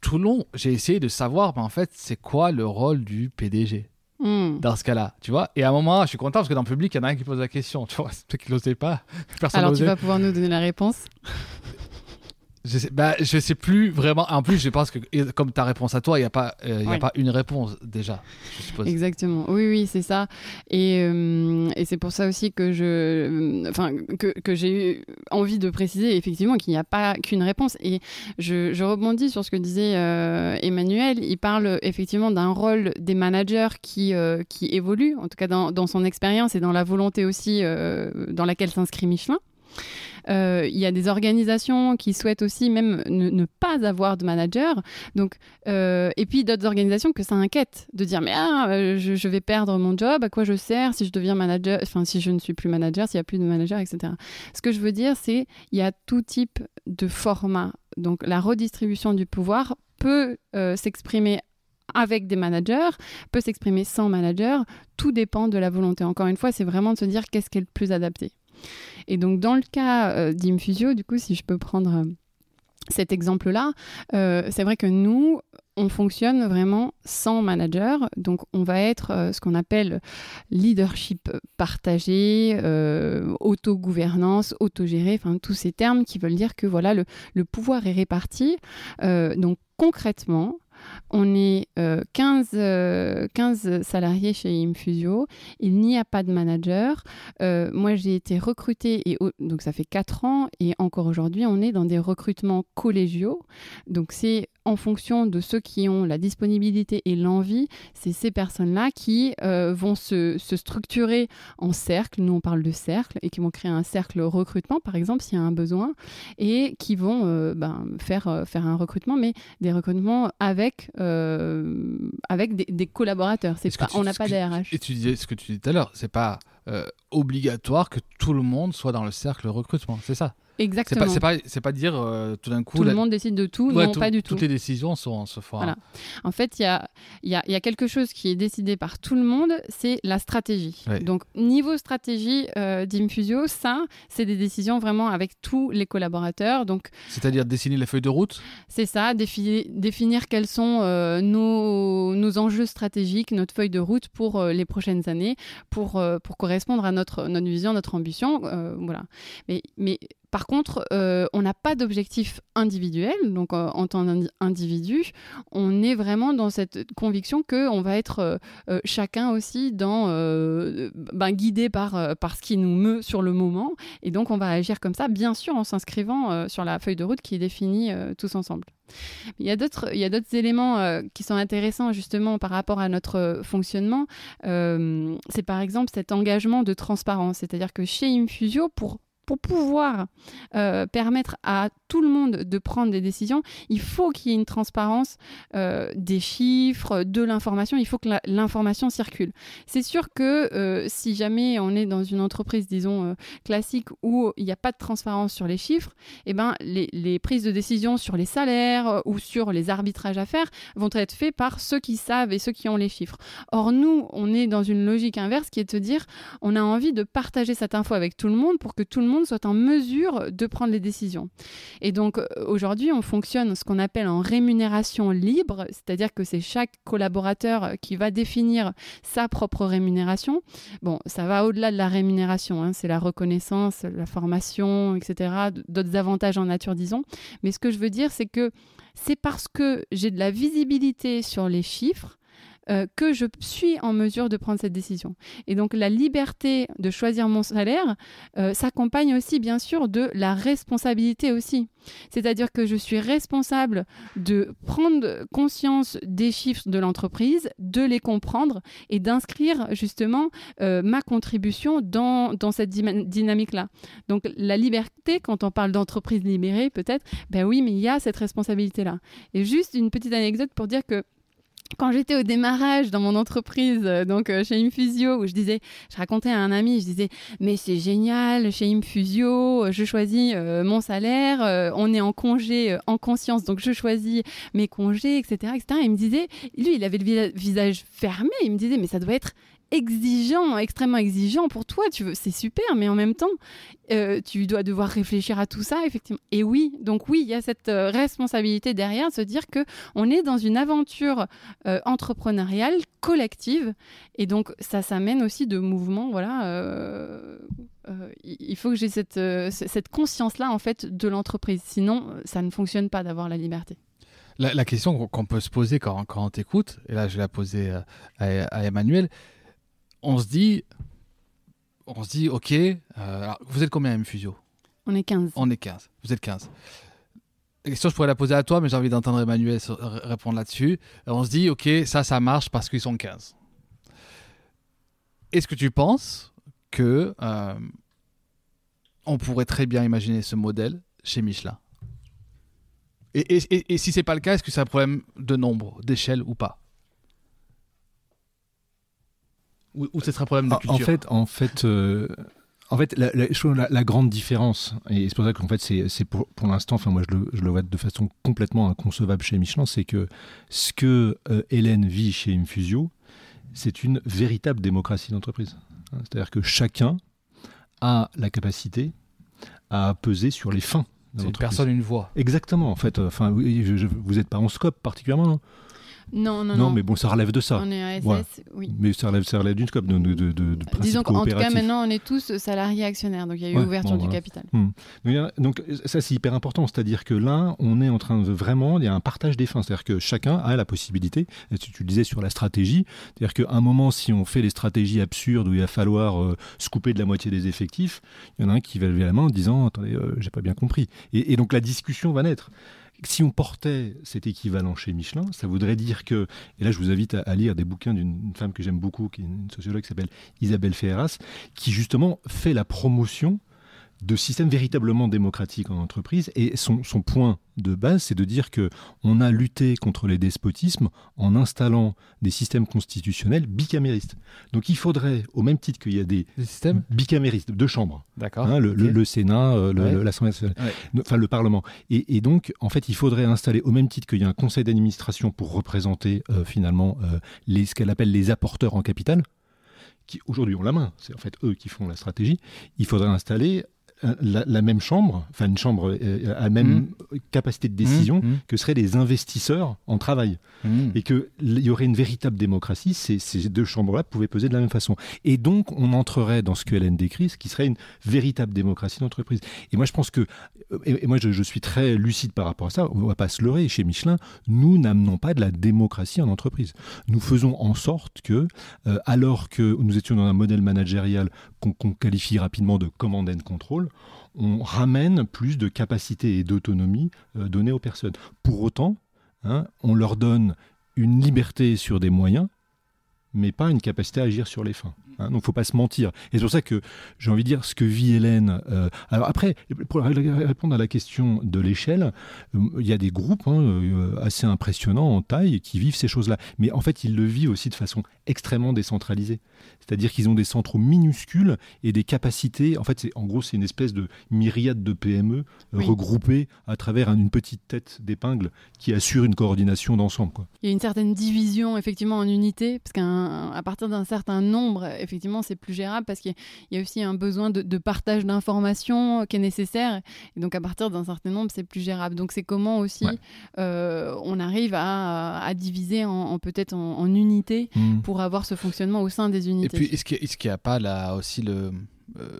tout le long, j'ai essayé de savoir, mais en fait, c'est quoi le rôle du PDG Hmm. dans ce cas-là, tu vois. Et à un moment, je suis content parce que dans le public, il y en a un qui pose la question, tu vois, <laughs> c'est qui n'osait pas. Personne Alors, tu vas pouvoir nous donner la réponse <laughs> je sais, bah, je sais plus vraiment. En plus, je pense que comme ta réponse à toi, il n'y a, pas, euh, a pas une réponse déjà. Je suppose. Exactement. Oui, oui, c'est ça. Et, euh, et c'est pour ça aussi que je, euh, enfin, que, que j'ai eu envie de préciser effectivement qu'il n'y a pas qu'une réponse. Et je, je, rebondis sur ce que disait Emmanuel. Il parle effectivement d'un rôle des managers qui, qui évolue, en tout cas dans, dans son expérience et dans la volonté aussi dans laquelle s'inscrit Michelin. Euh, il y a des organisations qui souhaitent aussi même ne, pas avoir de manager. Donc, euh, et puis d'autres organisations que ça inquiète de dire mais ah, euh, je, vais perdre mon job, à quoi je sers si je deviens manager, enfin si je ne suis plus manager, s'il n'y a plus de manager, etc. Ce que je veux dire, c'est il y a tout type de format. Donc la redistribution du pouvoir peut s'exprimer avec des managers, peut s'exprimer sans manager. Tout dépend de la volonté. Encore une fois, c'est vraiment de se dire qu'est-ce qui est le plus adapté. Et donc, dans le cas euh, d'Infusio, du coup, si je peux prendre euh, cet exemple-là, euh, c'est vrai que nous, on fonctionne vraiment sans manager. Donc, on va être ce qu'on appelle leadership partagé, autogouvernance, autogéré, enfin, tous ces termes qui veulent dire que voilà, le pouvoir est réparti. donc, concrètement, on est 15, euh, 15, euh, salariés chez Infusio. Il n'y a pas de manager. Euh, moi, j'ai été recrutée, et donc ça fait 4 ans, et encore aujourd'hui, on est dans des recrutements collégiaux. Donc c'est en fonction de ceux qui ont la disponibilité et l'envie, c'est ces personnes-là qui vont se, structurer en cercle, nous on parle de cercle, et qui vont créer un cercle recrutement, par exemple, s'il y a un besoin, et qui vont ben, faire, faire un recrutement, mais des recrutements avec euh, avec des, collaborateurs. C'est pas, on n'a pas d'ARH. Et tu disais ce que tu disais tout à l'heure, c'est pas euh, obligatoire que tout le monde soit dans le cercle recrutement, c'est ça? Exactement. C'est pas, pas, pas, dire euh, tout d'un coup. Tout le monde décide de tout, non, pas du tout. Toutes les décisions sont se font. Voilà. En fait, il y a, y, a, y a, quelque chose qui est décidé par tout le monde, c'est la stratégie. Donc, niveau stratégie euh, d'Infusio, ça, c'est des décisions vraiment avec tous les collaborateurs. Donc, C'est-à-dire dessiner la feuille de route? C'est ça, définir, définir quels sont euh, nos, nos, enjeux stratégiques, notre feuille de route pour les prochaines années, pour, pour correspondre à notre, notre vision, notre ambition. voilà. Mais, mais par contre, euh, on n'a pas d'objectif individuel, donc euh, en tant qu'individu, on est vraiment dans cette conviction qu'on va être euh, chacun aussi dans, ben, guidé par, par ce qui nous meut sur le moment, et donc on va agir comme ça, bien sûr en s'inscrivant sur la feuille de route qui est définie tous ensemble. Il y a d'autres éléments qui sont intéressants justement par rapport à notre fonctionnement. c'est par exemple cet engagement de transparence, c'est-à-dire que chez Infusio, pour pour pouvoir euh, permettre à tout le monde de prendre des décisions, il faut qu'il y ait une transparence euh, des chiffres, de l'information. Il faut que l'information circule. C'est sûr que euh, si jamais on est dans une entreprise, disons, classique où il n'y a pas de transparence sur les chiffres, eh ben, les, prises de décision sur les salaires ou sur les arbitrages à faire vont être faits par ceux qui savent et ceux qui ont les chiffres. Or, nous, on est dans une logique inverse qui est de dire on a envie de partager cette info avec tout le monde pour que tout le monde soit en mesure de prendre les décisions. Et donc aujourd'hui, on fonctionne ce qu'on appelle en rémunération libre, c'est-à-dire que c'est chaque collaborateur qui va définir sa propre rémunération. Bon, ça va au-delà de la rémunération, hein. c'est la reconnaissance, la formation, etc., d'autres avantages en nature, disons. Mais ce que je veux dire, c'est que c'est parce que j'ai de la visibilité sur les chiffres euh, que je suis en mesure de prendre cette décision. Et donc la liberté de choisir mon salaire euh, s'accompagne aussi bien sûr de la responsabilité aussi. C'est-à-dire que je suis responsable de prendre conscience des chiffres de l'entreprise, de les comprendre et d'inscrire justement euh, ma contribution dans, dans cette dynamique-là. Donc la liberté, quand on parle d'entreprise libérée peut-être, ben oui, mais il y a cette responsabilité-là. Et juste une petite anecdote pour dire que quand j'étais au démarrage dans mon entreprise, euh, donc euh, chez Infusio, où je disais, je racontais à un ami, je disais, mais c'est génial, chez Infusio, euh, je choisis mon salaire, on est en congé en conscience, donc je choisis mes congés, etc., etc. Et il me disait, lui, il avait le visage fermé, il me disait, mais ça doit être exigeant, extrêmement exigeant pour toi. Tu veux, c'est super, mais en même temps, euh, tu dois devoir réfléchir à tout ça, effectivement. Et oui, donc oui, il y a cette euh, responsabilité derrière, de se dire que on est dans une aventure euh, entrepreneuriale collective, et donc ça s'amène aussi de mouvements. Voilà, il faut que j'ai cette, conscience-là en fait de l'entreprise. Sinon, ça ne fonctionne pas d'avoir la liberté. La, question qu'on peut se poser quand, quand on t'écoute, et là je vais la poser à Emmanuel, on se dit, on se dit, ok, euh, vous êtes combien à Fusio On est 15. On est 15. Vous êtes 15. La question, je pourrais la poser à toi, mais j'ai envie d'entendre Emmanuel répondre là-dessus. On se dit, ok, ça, ça marche parce qu'ils sont 15. Est-ce que tu penses que euh, on pourrait très bien imaginer ce modèle chez Michelin? Et, et, et, si c'est pas le cas, est-ce que c'est un problème de nombre, d'échelle ou pas? Ou, ce serait un problème de culture En fait, en fait, euh, en fait la, la, grande différence, et c'est pour ça qu'en fait, c'est pour, pour l'instant, enfin, moi, je le, je le, vois de façon complètement inconcevable chez Michelin, c'est que ce que euh, Hélène vit chez Infusio, c'est une véritable démocratie d'entreprise. Hein, c'est-à-dire que chacun a la capacité à peser sur les fins. C'est une personne, une voix. Exactement, en fait. Enfin, vous n'êtes pas en scope particulièrement, non non, non, non. mais bon, ça relève de ça. On est ASS, oui. Mais ça relève, ça relève d'une scope de, de, de, de Disons qu'en tout cas, maintenant, on est tous salariés actionnaires, donc il y a eu ouverture du capital. Hmm. Donc, ça, c'est hyper important, c'est-à-dire que là, on est en train de vraiment, il y a un partage des fins, c'est-à-dire que chacun a la possibilité, et tu, tu le disais sur la stratégie, c'est-à-dire qu'à un moment, si on fait les stratégies absurdes où il va falloir euh, se couper de la moitié des effectifs, il y en a un qui va lever la main en disant, attendez, euh, j'ai pas bien compris. Et, et donc la discussion va naître si on portait cet équivalent chez Michelin, ça voudrait dire que, et là je vous invite à, lire des bouquins d'une femme que j'aime beaucoup, qui est une sociologue qui s'appelle Isabelle Ferras, qui justement fait la promotion de systèmes véritablement démocratiques en entreprise. Et son, son point de base, c'est de dire que on a lutté contre les despotismes en installant des systèmes constitutionnels bicaméristes. Donc il faudrait, au même titre qu'il y a des, systèmes bicaméristes, deux chambres, D'accord. Hein, le, Sénat, euh, l'Assemblée nationale, enfin le Parlement. Et, donc, en fait, il faudrait installer, au même titre qu'il y a un conseil d'administration pour représenter euh, finalement euh, les, ce qu'elle appelle les apporteurs en capital, qui aujourd'hui ont la main, c'est en fait eux qui font la stratégie, il faudrait installer la, même chambre, enfin une chambre euh, à même mmh. capacité de décision mmh, mmh. que seraient les investisseurs en travail. Et qu'il y aurait une véritable démocratie, ces, ces deux chambres-là pouvaient peser de la même façon. Et donc, on entrerait dans ce que Hélène décrit, ce qui serait une véritable démocratie d'entreprise. Et moi, je pense que, et, moi, je, suis très lucide par rapport à ça, on ne va pas se leurrer, chez Michelin, nous n'amenons pas de la démocratie en entreprise. Nous faisons en sorte que, euh, alors que nous étions dans un modèle managérial qu'on qualifie rapidement de command and control, on ramène plus de capacité et d'autonomie euh, données aux personnes. Pour autant, hein, on leur donne une liberté sur des moyens, mais pas une capacité à agir sur les fins. Hein, donc, il ne faut pas se mentir. Et c'est pour ça que j'ai envie de dire ce que vit Hélène. Euh, alors après, pour répondre à la question de l'échelle, euh, il y a des groupes hein, euh, assez impressionnants en taille qui vivent ces choses-là. Mais en fait, ils le vivent aussi de façon extrêmement décentralisée. C'est-à-dire qu'ils ont des centres minuscules et des capacités. En fait, en gros, c'est une espèce de myriade de PME regroupées à travers une petite tête d'épingle qui assure une coordination d'ensemble. Il y a une certaine division effectivement en unités, parce qu'un d'un, à partir d'un certain nombre, effectivement, c'est plus gérable parce qu'il y a aussi un besoin de, partage d'informations qui est nécessaire. Et donc, à partir d'un certain nombre, c'est plus gérable. Donc, c'est comment aussi euh, on arrive à, diviser en, peut-être en, unités hmm. pour avoir ce fonctionnement au sein des unités. Et puis, est-ce qu'il n'y a, pas là aussi le. Euh,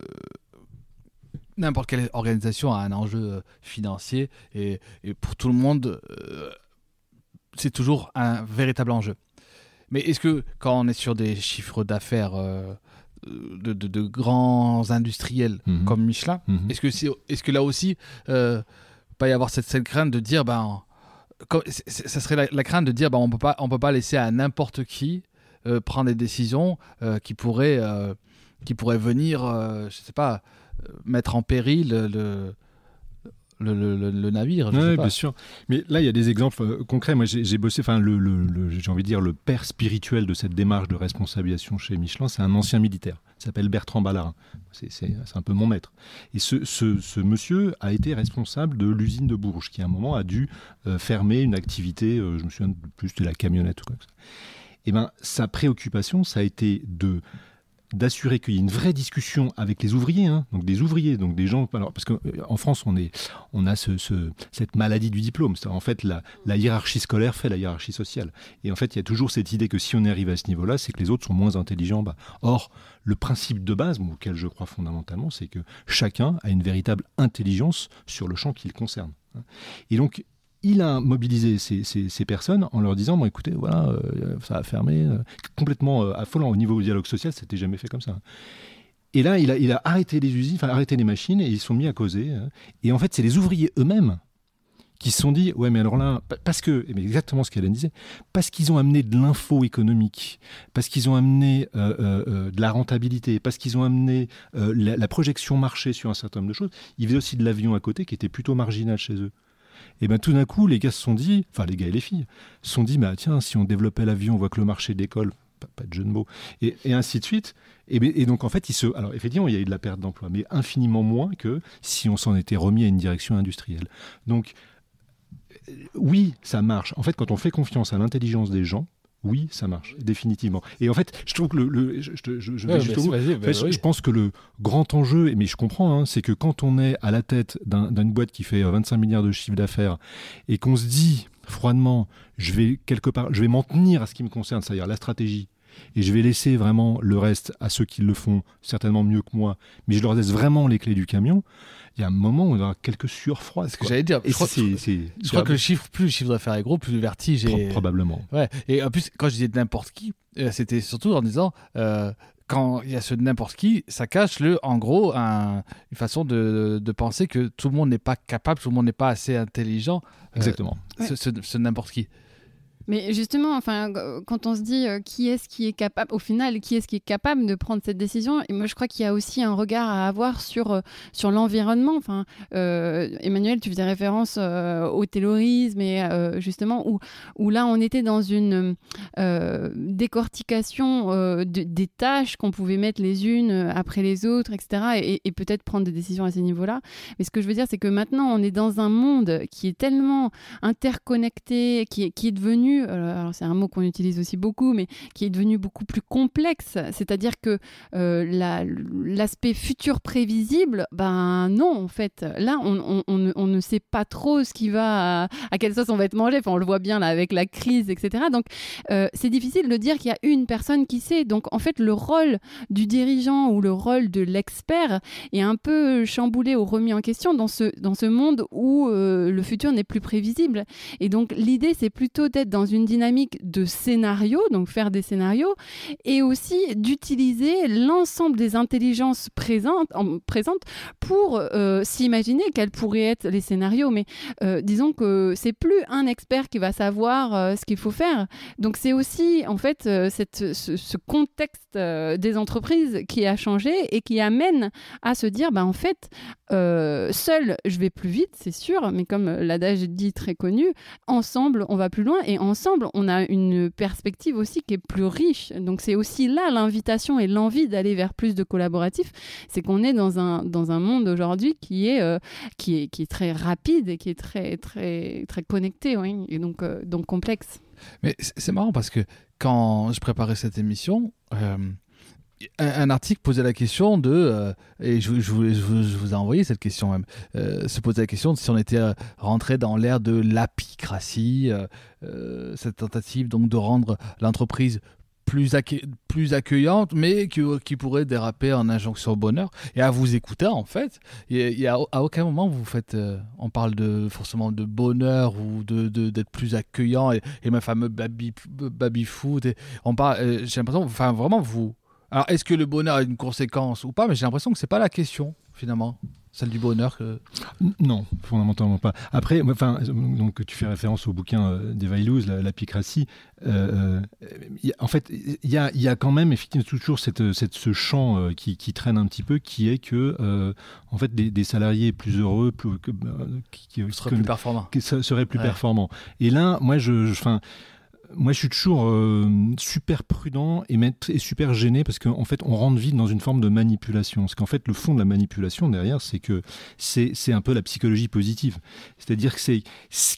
n'importe quelle organisation a un enjeu euh, financier et, pour tout le monde, c'est toujours un véritable enjeu. Mais est-ce que quand on est sur des chiffres d'affaires euh, de, de, grands industriels mhm. comme Michelin, mhm. est-ce que, est, est que là aussi, euh, pas y avoir cette, cette crainte de dire, ben, ça serait la, crainte de dire, ben, on peut pas, on peut pas laisser à n'importe qui euh, prendre des décisions qui pourraient, qui pourraient venir, je sais pas, mettre en péril le le, navire. Oui, bien sûr. Mais là, il y a des exemples euh, concrets. Moi, j'ai bossé, enfin, le, j'ai envie de dire, le père spirituel de cette démarche de responsabilisation chez Michelin, c'est un ancien militaire. Il s'appelle Bertrand Ballarin. C'est un peu mon maître. Et ce, ce, monsieur a été responsable de l'usine de Bourges, qui à un moment a dû euh, fermer une activité, euh, je me souviens plus de la camionnette ou quoi que ça. Et eh ben, sa préoccupation, ça a été de d'assurer qu'il y ait une vraie discussion avec les ouvriers, hein, donc des ouvriers, donc des gens. Parce qu'en euh, France, on, est, on a ce, cette maladie du diplôme. En fait, la, hiérarchie scolaire fait la hiérarchie sociale. Et en fait, il y a toujours cette idée que si on arrive à ce niveau-là, c'est que les autres sont moins intelligents. Or, le principe de base, auquel je crois fondamentalement, c'est que chacun a une véritable intelligence sur le champ qu'il concerne. Hein. Et donc, il a mobilisé ces, personnes en leur disant bon, écoutez, voilà, euh, ça a fermé, euh, complètement euh, affolant au niveau du dialogue social, c'était jamais fait comme ça. Et là, il a, il a arrêté les usines, enfin arrêté les machines, et ils sont mis à causer. Et en fait, c'est les ouvriers eux-mêmes qui se sont dit ouais mais alors là parce que mais exactement ce qu'elle disait parce qu'ils ont amené de l'info économique parce qu'ils ont amené de la rentabilité parce qu'ils ont amené la, la, projection marché sur un certain nombre de choses ils faisaient aussi de l'avion à côté qui était plutôt marginal chez eux et bien tout d'un coup, les gars se sont dit, enfin les gars et les filles, se sont dit, bah, tiens, si on développait l'avion, on voit que le marché décolle, pas, pas de jeu de mots, et, ainsi de suite. Et, et, donc en fait, il se, alors effectivement, il y a eu de la perte d'emploi, mais infiniment moins que si on s'en était remis à une direction industrielle. Donc euh, oui, ça marche. En fait, quand on fait confiance à l'intelligence des gens, oui, ça marche, définitivement. Et en fait, je trouve que le, je, je, pense que le grand enjeu, mais je comprends, hein, c'est que quand on est à la tête d'une boîte qui fait 25 euh, milliards de chiffre d'affaires et qu'on se dit froidement, je vais quelque part, je vais m'en tenir à ce qui me concerne, c'est-à-dire la stratégie, et je vais laisser vraiment le reste à ceux qui le font certainement mieux que moi, mais je leur laisse vraiment les clés du camion il y a un moment où on a quelques sueurs froides. Ce que j'allais dire. je, crois, je crois que le chiffre, plus le chiffre d'affaires est gros, plus le vertige est. Probablement. Ouais. Et en plus, quand je disais n'importe qui, euh, c'était surtout en disant. Euh, quand il y a ce n'importe qui, ça cache le, en gros, une façon de, de, penser que tout le monde n'est pas capable, tout le monde n'est pas assez intelligent. Euh, Exactement. ce, ce n'importe qui. Mais justement, enfin, quand on se dit euh, qui est-ce qui est capable, au final, qui est-ce qui est capable de prendre cette décision Et moi, je crois qu'il y a aussi un regard à avoir sur euh, sur l'environnement. Enfin, euh, Emmanuel, tu faisais référence au terrorisme et justement où où là, on était dans une décortication des tâches qu'on pouvait mettre les unes après les autres, etc. Et, peut-être prendre des décisions à ces niveaux-là. Mais ce que je veux dire, c'est que maintenant, on est dans un monde qui est tellement interconnecté, qui qui est devenu euh, alors c'est un mot qu'on utilise aussi beaucoup, mais qui est devenu beaucoup plus complexe. C'est-à-dire que euh, l'aspect futur prévisible, ben non, en fait. Là, on, ne sait pas trop ce qui va, à, quelle sauce on va être mangé. Enfin, on le voit bien là avec la crise, etc. Donc, euh, c'est difficile de dire qu'il y a une personne qui sait. Donc, en fait, le rôle du dirigeant ou le rôle de l'expert est un peu chamboulé ou remis en question dans ce, dans ce monde où le futur n'est plus prévisible. Et donc, l'idée, c'est plutôt d'être dans une dynamique de scénario, donc faire des scénarios, et aussi d'utiliser l'ensemble des intelligences présentes, en, présentes pour euh, s'imaginer quels pourraient être les scénarios. Mais euh, disons que c'est plus un expert qui va savoir euh, ce qu'il faut faire. Donc c'est aussi en fait cette, ce, contexte des entreprises qui a changé et qui amène à se dire, bah, en fait, seul je vais plus vite, c'est sûr, mais comme l'adage dit très connu, ensemble on va plus loin et ensemble on a une perspective aussi qui est plus riche. Donc c'est aussi là l'invitation et l'envie d'aller vers plus de collaboratifs. C'est qu'on est dans un, dans un monde aujourd'hui qui, est euh, qui, est, qui est très rapide et qui est très, très, très connecté, et donc, euh, donc complexe. Mais c'est marrant parce que quand je préparais cette émission, euh, un, article posait la question de, euh, et je, vous, ai envoyé cette question même, euh, se posait la question de si on était rentré dans l'ère de l'apicratie, cette tentative donc de rendre l'entreprise plus, accueillante, mais qui, pourrait déraper en injonction au bonheur. Et à vous écouter, en fait, il a, à aucun moment vous faites, euh, on parle de forcément de bonheur ou de d'être plus accueillant et, ma fameux baby baby euh, j'ai l'impression, enfin vraiment vous. Alors est-ce que le bonheur est une conséquence ou pas? Mais j'ai l'impression que c'est pas la question finalement celle du bonheur que... Non, fondamentalement pas. Après, enfin, donc tu fais référence au bouquin euh, d'Eva La, la Picratie. Euh, euh, en fait, il y a, y a, quand même effectivement toujours cette, cette ce champ qui, qui, traîne un petit peu, qui est que en fait des, salariés plus heureux, plus, qui, seraient plus performants, seraient plus performants. Et là, moi, je, enfin moi, je suis toujours euh, super prudent et, et super gêné parce qu'en fait, on rentre vite dans une forme de manipulation. Parce qu'en fait, le fond de la manipulation derrière, c'est que c'est un peu la psychologie positive. C'est-à-dire que c'est ce,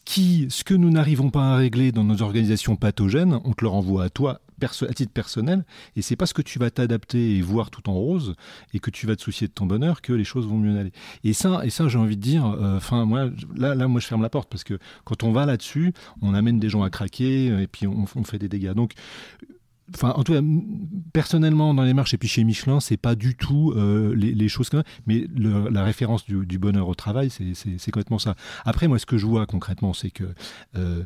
ce que nous n'arrivons pas à régler dans nos organisations pathogènes, on te le renvoie à toi à titre personnel, et c'est parce que tu vas t'adapter et voir tout en rose, et que tu vas te soucier de ton bonheur, que les choses vont mieux aller. Et ça, et ça j'ai envie de dire, euh, enfin, moi, là, là, moi, je ferme la porte, parce que quand on va là-dessus, on amène des gens à craquer, et puis on, fait des dégâts. Donc, enfin en tout cas personnellement dans les marches et puis chez Michelin c'est pas du tout euh, les, choses comme mais la référence du, bonheur au travail c'est complètement ça après moi ce que je vois concrètement c'est que euh,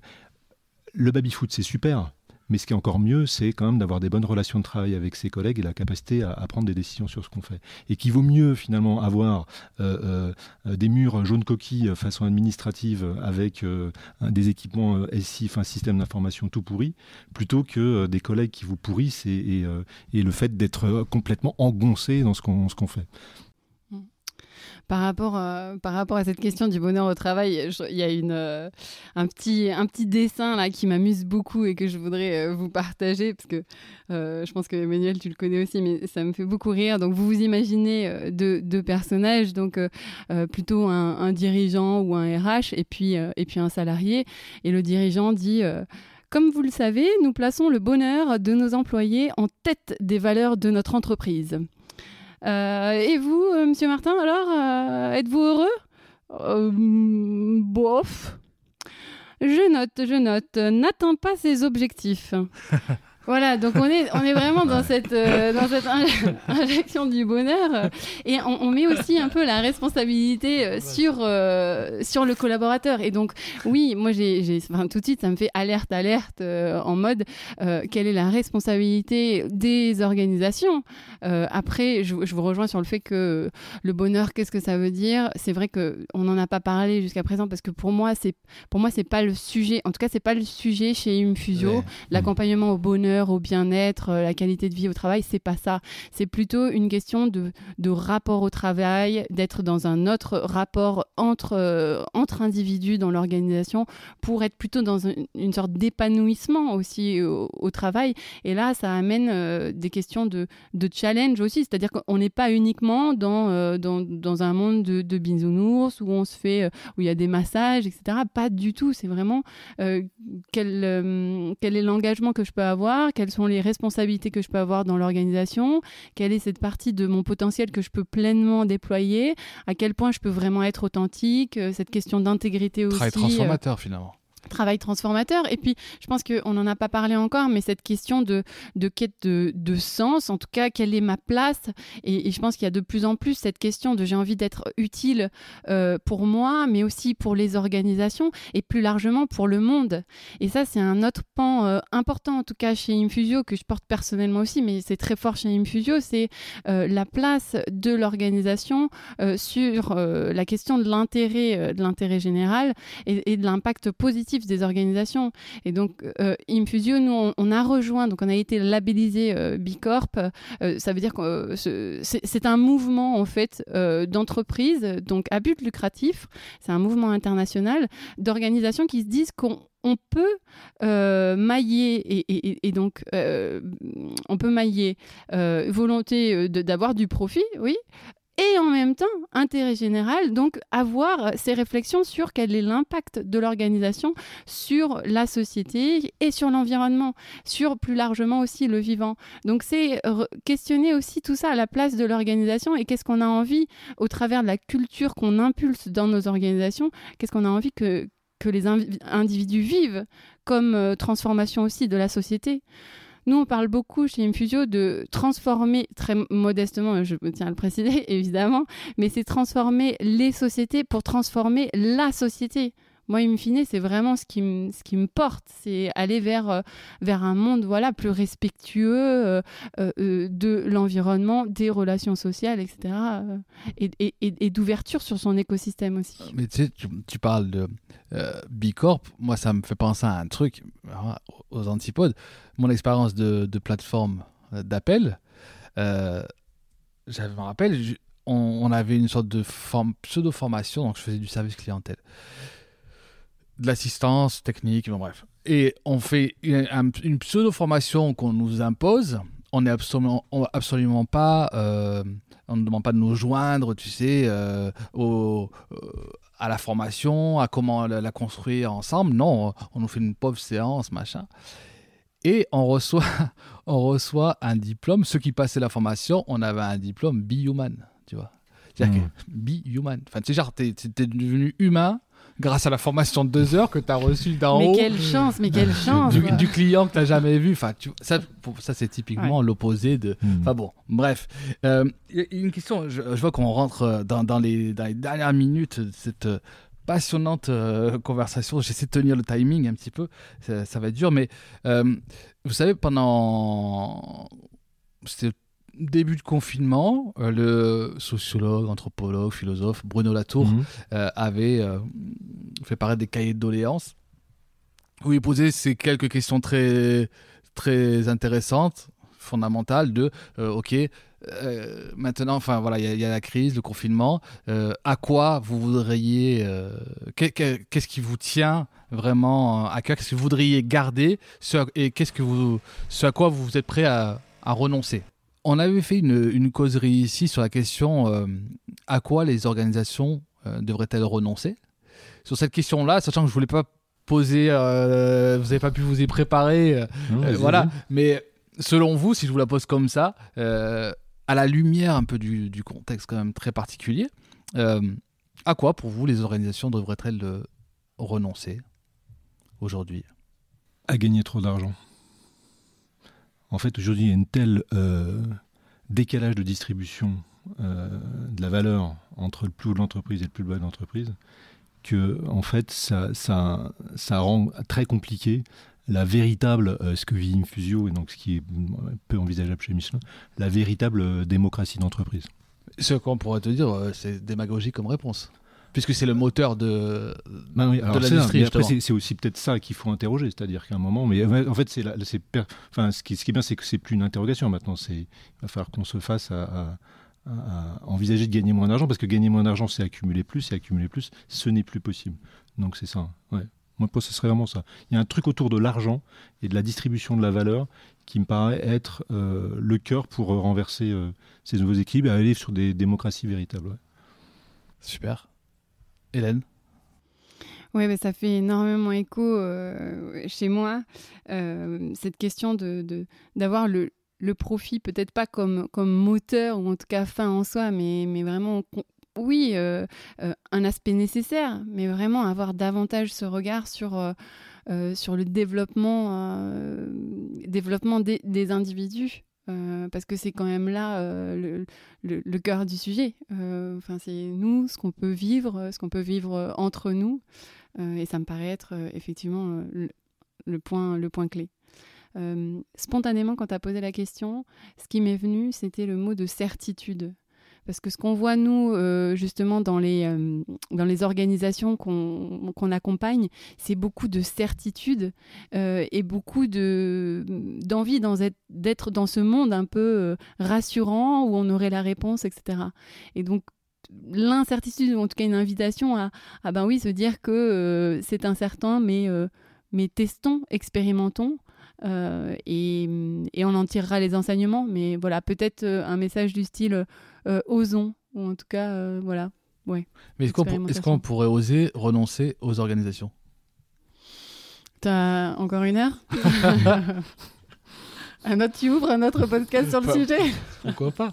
le baby foot c'est super mais ce qui est encore mieux, c'est quand même d'avoir des bonnes relations de travail avec ses collègues et la capacité à, prendre des décisions sur ce qu'on fait. Et qu'il vaut mieux finalement avoir euh, euh, des murs jaunes coquilles façon administrative avec euh, des équipements SI, enfin système d'information tout pourri, plutôt que des collègues qui vous pourrissent et, et, le fait d'être complètement engoncé dans ce qu'on fait par rapport, euh, par rapport à cette question du bonheur au travail, il y a une, euh, un, petit, un petit dessin là qui m'amuse beaucoup et que je voudrais euh, vous partager parce que je pense que Emmanuel, tu le connais aussi, mais ça me fait beaucoup rire. Donc, vous vous imaginez deux, deux personnages, donc plutôt un, un, dirigeant ou un RH et puis, et puis un salarié. Et le dirigeant dit comme vous le savez, nous plaçons le bonheur de nos employés en tête des valeurs de notre entreprise. Euh, et vous, euh, Monsieur Martin, alors, euh, êtes-vous heureux? Bof. Je note, je note. N'atteint pas ses objectifs. <laughs> Voilà, donc on est, on est vraiment dans cette, euh, dans cette <laughs> injection du bonheur. Et on, met aussi un peu la responsabilité euh, sur, euh, sur le collaborateur. Et donc, oui, moi, j'ai, enfin, tout de suite, ça me fait alerte, alerte en mode quelle est la responsabilité des organisations? Après, je, je, vous rejoins sur le fait que le bonheur, qu'est-ce que ça veut dire? C'est vrai qu'on n'en a pas parlé jusqu'à présent parce que pour moi, c'est, pour moi, c'est pas le sujet. En tout cas, c'est pas le sujet chez Infusio, l'accompagnement au bonheur au bien-être, euh, la qualité de vie au travail, c'est pas ça. C'est plutôt une question de, de rapport au travail, d'être dans un autre rapport entre, euh, entre individus dans l'organisation pour être plutôt dans une, sorte d'épanouissement aussi au, travail. Et là, ça amène euh, des questions de, de challenge aussi, c'est-à-dire qu'on n'est pas uniquement dans, dans, dans, un monde de, de bisounours où on se fait, où il y a des massages, etc. Pas du tout. C'est vraiment quel, quel est l'engagement que je peux avoir quelles sont les responsabilités que je peux avoir dans l'organisation, quelle est cette partie de mon potentiel que je peux pleinement déployer, à quel point je peux vraiment être authentique, euh, cette question d'intégrité aussi. Travail transformateur finalement travail transformateur. Et puis, je pense qu'on n'en a pas parlé encore, mais cette question de, de quête de, de, sens, en tout cas, quelle est ma place? Et, je pense qu'il y a de plus en plus cette question de j'ai envie d'être utile euh, pour moi, mais aussi pour les organisations et plus largement pour le monde. Et ça, c'est un autre pan euh, important, en tout cas chez Infusio, que je porte personnellement aussi, mais c'est très fort chez Infusio, c'est euh, la place de l'organisation sur la question de l'intérêt, de général et de l'impact positif des organisations. Et donc, euh, Infusio, nous, on, a rejoint, donc on a été labellisé euh, Bicorp. Euh, ça veut dire que c'est un mouvement, en fait, d'entreprise, donc à but lucratif. C'est un mouvement international d'organisations qui se disent qu'on on peut mailler et, donc on peut mailler volonté d'avoir du profit, oui, et en même temps, intérêt général, donc avoir ces réflexions sur quel est l'impact de l'organisation sur la société et sur l'environnement, sur plus largement aussi le vivant. Donc c'est questionner aussi tout ça à la place de l'organisation et qu'est-ce qu'on a envie, au travers de la culture qu'on impulse dans nos organisations, qu'est-ce qu'on a envie que, que les individus vivent comme euh, transformation aussi de la société. Nous, on parle beaucoup chez Infusio de transformer, très modestement, je tiens à le préciser <laughs> évidemment, mais c'est transformer les sociétés pour transformer la société moi, in fine, c'est vraiment ce qui, me, ce qui me porte, c'est aller vers, euh, vers un monde voilà, plus respectueux euh, euh, de l'environnement, des relations sociales, etc. et, et, et d'ouverture sur son écosystème aussi. Mais tu sais, tu, parles de Bicorp, moi, ça me fait penser à un truc, aux antipodes. Mon expérience de, de plateforme d'appel, j'avais je me rappelle, on, on, avait une sorte de pseudo-formation, donc je faisais du service clientèle de l'assistance technique, bref. Et on fait une, pseudo-formation qu'on nous impose. On n'est absolument, absolument pas. Euh, on ne demande pas de nous joindre, tu sais, euh, au, euh, à la formation, à comment la, construire ensemble. Non, on, nous fait une pauvre séance, machin. Et on reçoit, <laughs> on reçoit un diplôme. Ceux qui passaient la formation, on avait un diplôme Be-Human, tu vois. C'est-à-dire mmh. que Be-Human. Enfin, tu sais, genre, t'es devenu humain grâce à la formation de deux heures que tu as reçue d'en haut. Mais quelle chance, mais quelle chance. Du, client que tu n'as jamais vu. Enfin, ça, ça c'est typiquement l'opposé de. Hmm. Enfin bon, bref. Euh, une question, je, vois qu'on rentre dans, dans, les, dans, les, dernières minutes de cette passionnante euh, conversation. J'essaie de tenir le timing un petit peu. Ça, va être dur, mais euh, vous savez, pendant. C'était début de confinement, euh, le sociologue, anthropologue, philosophe Bruno Latour mhm. euh, avait euh, fait paraître des cahiers de doléances où il posait ces quelques questions très, très intéressantes, fondamentales de OK, maintenant, enfin voilà, il y, a la crise, le confinement. à quoi vous voudriez, qu'est-ce qui vous tient vraiment à cœur Qu'est-ce que vous voudriez garder Et qu'est-ce que vous, ce à quoi vous êtes prêt à renoncer? On avait fait une, causerie ici sur la question euh, à quoi les organisations euh, devraient-elles renoncer? Sur cette question-là, sachant que je voulais pas poser, euh, vous n'avez pas pu vous y préparer, voilà. Mais selon vous, si je vous la pose comme ça, à la lumière un peu du, du, contexte quand même très particulier, à quoi pour vous les organisations devraient-elles renoncer aujourd'hui? À gagner trop d'argent. En fait, aujourd'hui, il y a un tel euh, décalage de distribution euh, de la valeur entre le plus haut de l'entreprise et le plus bas de l'entreprise que, en fait, ça, ça, rend très compliqué la véritable, euh, ce que vit Infusio, et donc ce qui est peu envisageable chez Michelin, la véritable démocratie d'entreprise. Ce qu'on pourrait te dire, c'est démagogique comme réponse puisque c'est le moteur de, bah l'industrie. Après, c'est aussi peut-être ça qu'il faut interroger, c'est-à-dire qu'à un moment, mais en fait, c'est, enfin, ce qui, ce qui est bien, c'est que c'est plus une interrogation maintenant. C'est, il va falloir qu'on se fasse à, envisager de gagner moins d'argent, parce que gagner moins d'argent, c'est accumuler plus, et accumuler plus, ce n'est plus possible. Donc c'est ça. Ouais. Moi, ce serait vraiment ça. Il y a un truc autour de l'argent et de la distribution de la valeur qui me paraît être euh, le cœur pour renverser euh, ces nouveaux équilibres et aller sur des démocraties véritables. Super. Hélène oui, mais ça fait énormément écho euh, chez moi, euh, cette question de, d'avoir le, le, profit, peut-être pas comme, comme moteur ou en tout cas fin en soi, mais, mais vraiment, oui, euh, un aspect nécessaire, mais vraiment avoir davantage ce regard sur, sur le développement, développement des, des individus. Euh, parce que c'est quand même là euh, le, cœur du sujet. Euh, enfin, c'est nous, ce qu'on peut vivre, ce qu'on peut vivre entre nous, et ça me paraît être effectivement le, point, le point clé. spontanément, quand tu as posé la question, ce qui m'est venu, c'était le mot de certitude. Parce que ce qu'on voit, nous, euh, justement, dans les, euh, dans les organisations qu'on accompagne, c'est beaucoup de certitude euh, et beaucoup d'envie d'être dans ce monde un peu rassurant où on aurait la réponse, etc. Et donc, l'incertitude, ou en tout cas une invitation à, à ben oui, se dire que c'est incertain, mais, mais testons, expérimentons. Et, et, on en tirera les enseignements, mais voilà, peut-être un message du style euh, osons, ou en tout cas, voilà. Ouais. Mais est-ce qu'on pourrait oser renoncer aux organisations? T'as encore une heure? <laughs> <laughs> Un autre, tu ouvres un autre podcast sur le sujet? Pourquoi pas?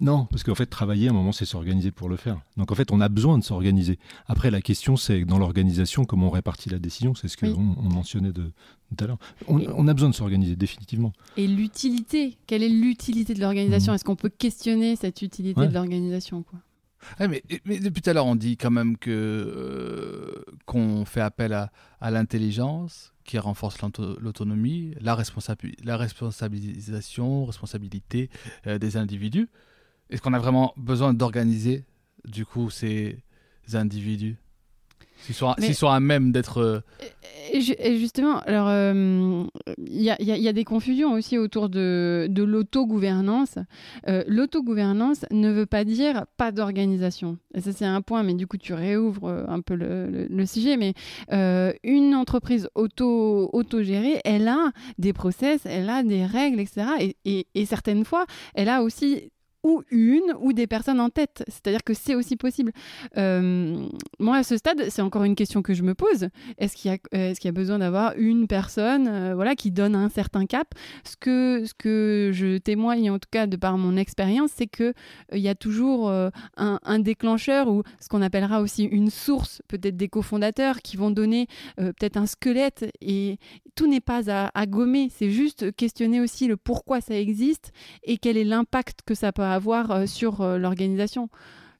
Non, parce qu'en fait, travailler, à un moment, c'est s'organiser pour le faire. Donc, en fait, on a besoin de s'organiser. Après, la question, c'est dans l'organisation, comment on répartit la décision. C'est ce qu'on on mentionnait de, tout à l'heure. On, a besoin de s'organiser, définitivement. Et l'utilité Quelle est l'utilité de l'organisation? Mmh. Est-ce qu'on peut questionner cette utilité de l'organisation mais, depuis tout à l'heure, on dit quand même que euh, qu'on fait appel à, à l'intelligence qui renforce l'autonomie, la, la responsabilisation, responsabilité euh, des individus. Est-ce qu'on a vraiment besoin d'organiser du coup ces individus? S'ils sont, à même d'être. Euh, et justement, alors, euh, il y, a des confusions aussi autour de, de l'autogouvernance. Euh, l'autogouvernance ne veut pas dire pas d'organisation. Et ça, c'est un point, mais du coup, tu réouvres un peu le, sujet. Mais une entreprise auto, autogérée, elle a des process, elle a des règles, etc. et, et certaines fois, elle a aussi ou une ou des personnes en tête. C'est-à-dire que c'est aussi possible. Euh, moi, à ce stade, c'est encore une question que je me pose. Est-ce qu'il y, a besoin d'avoir une personne euh, voilà, qui donne un certain cap? Ce que, je témoigne, en tout cas de par mon expérience, c'est qu'il euh, y a toujours un, un, déclencheur ou ce qu'on appellera aussi une source, peut-être des cofondateurs, qui vont donner peut-être un squelette. Et tout n'est pas à, à gommer. C'est juste questionner aussi le pourquoi ça existe et quel est l'impact que ça peut avoir euh, sur euh, l'organisation.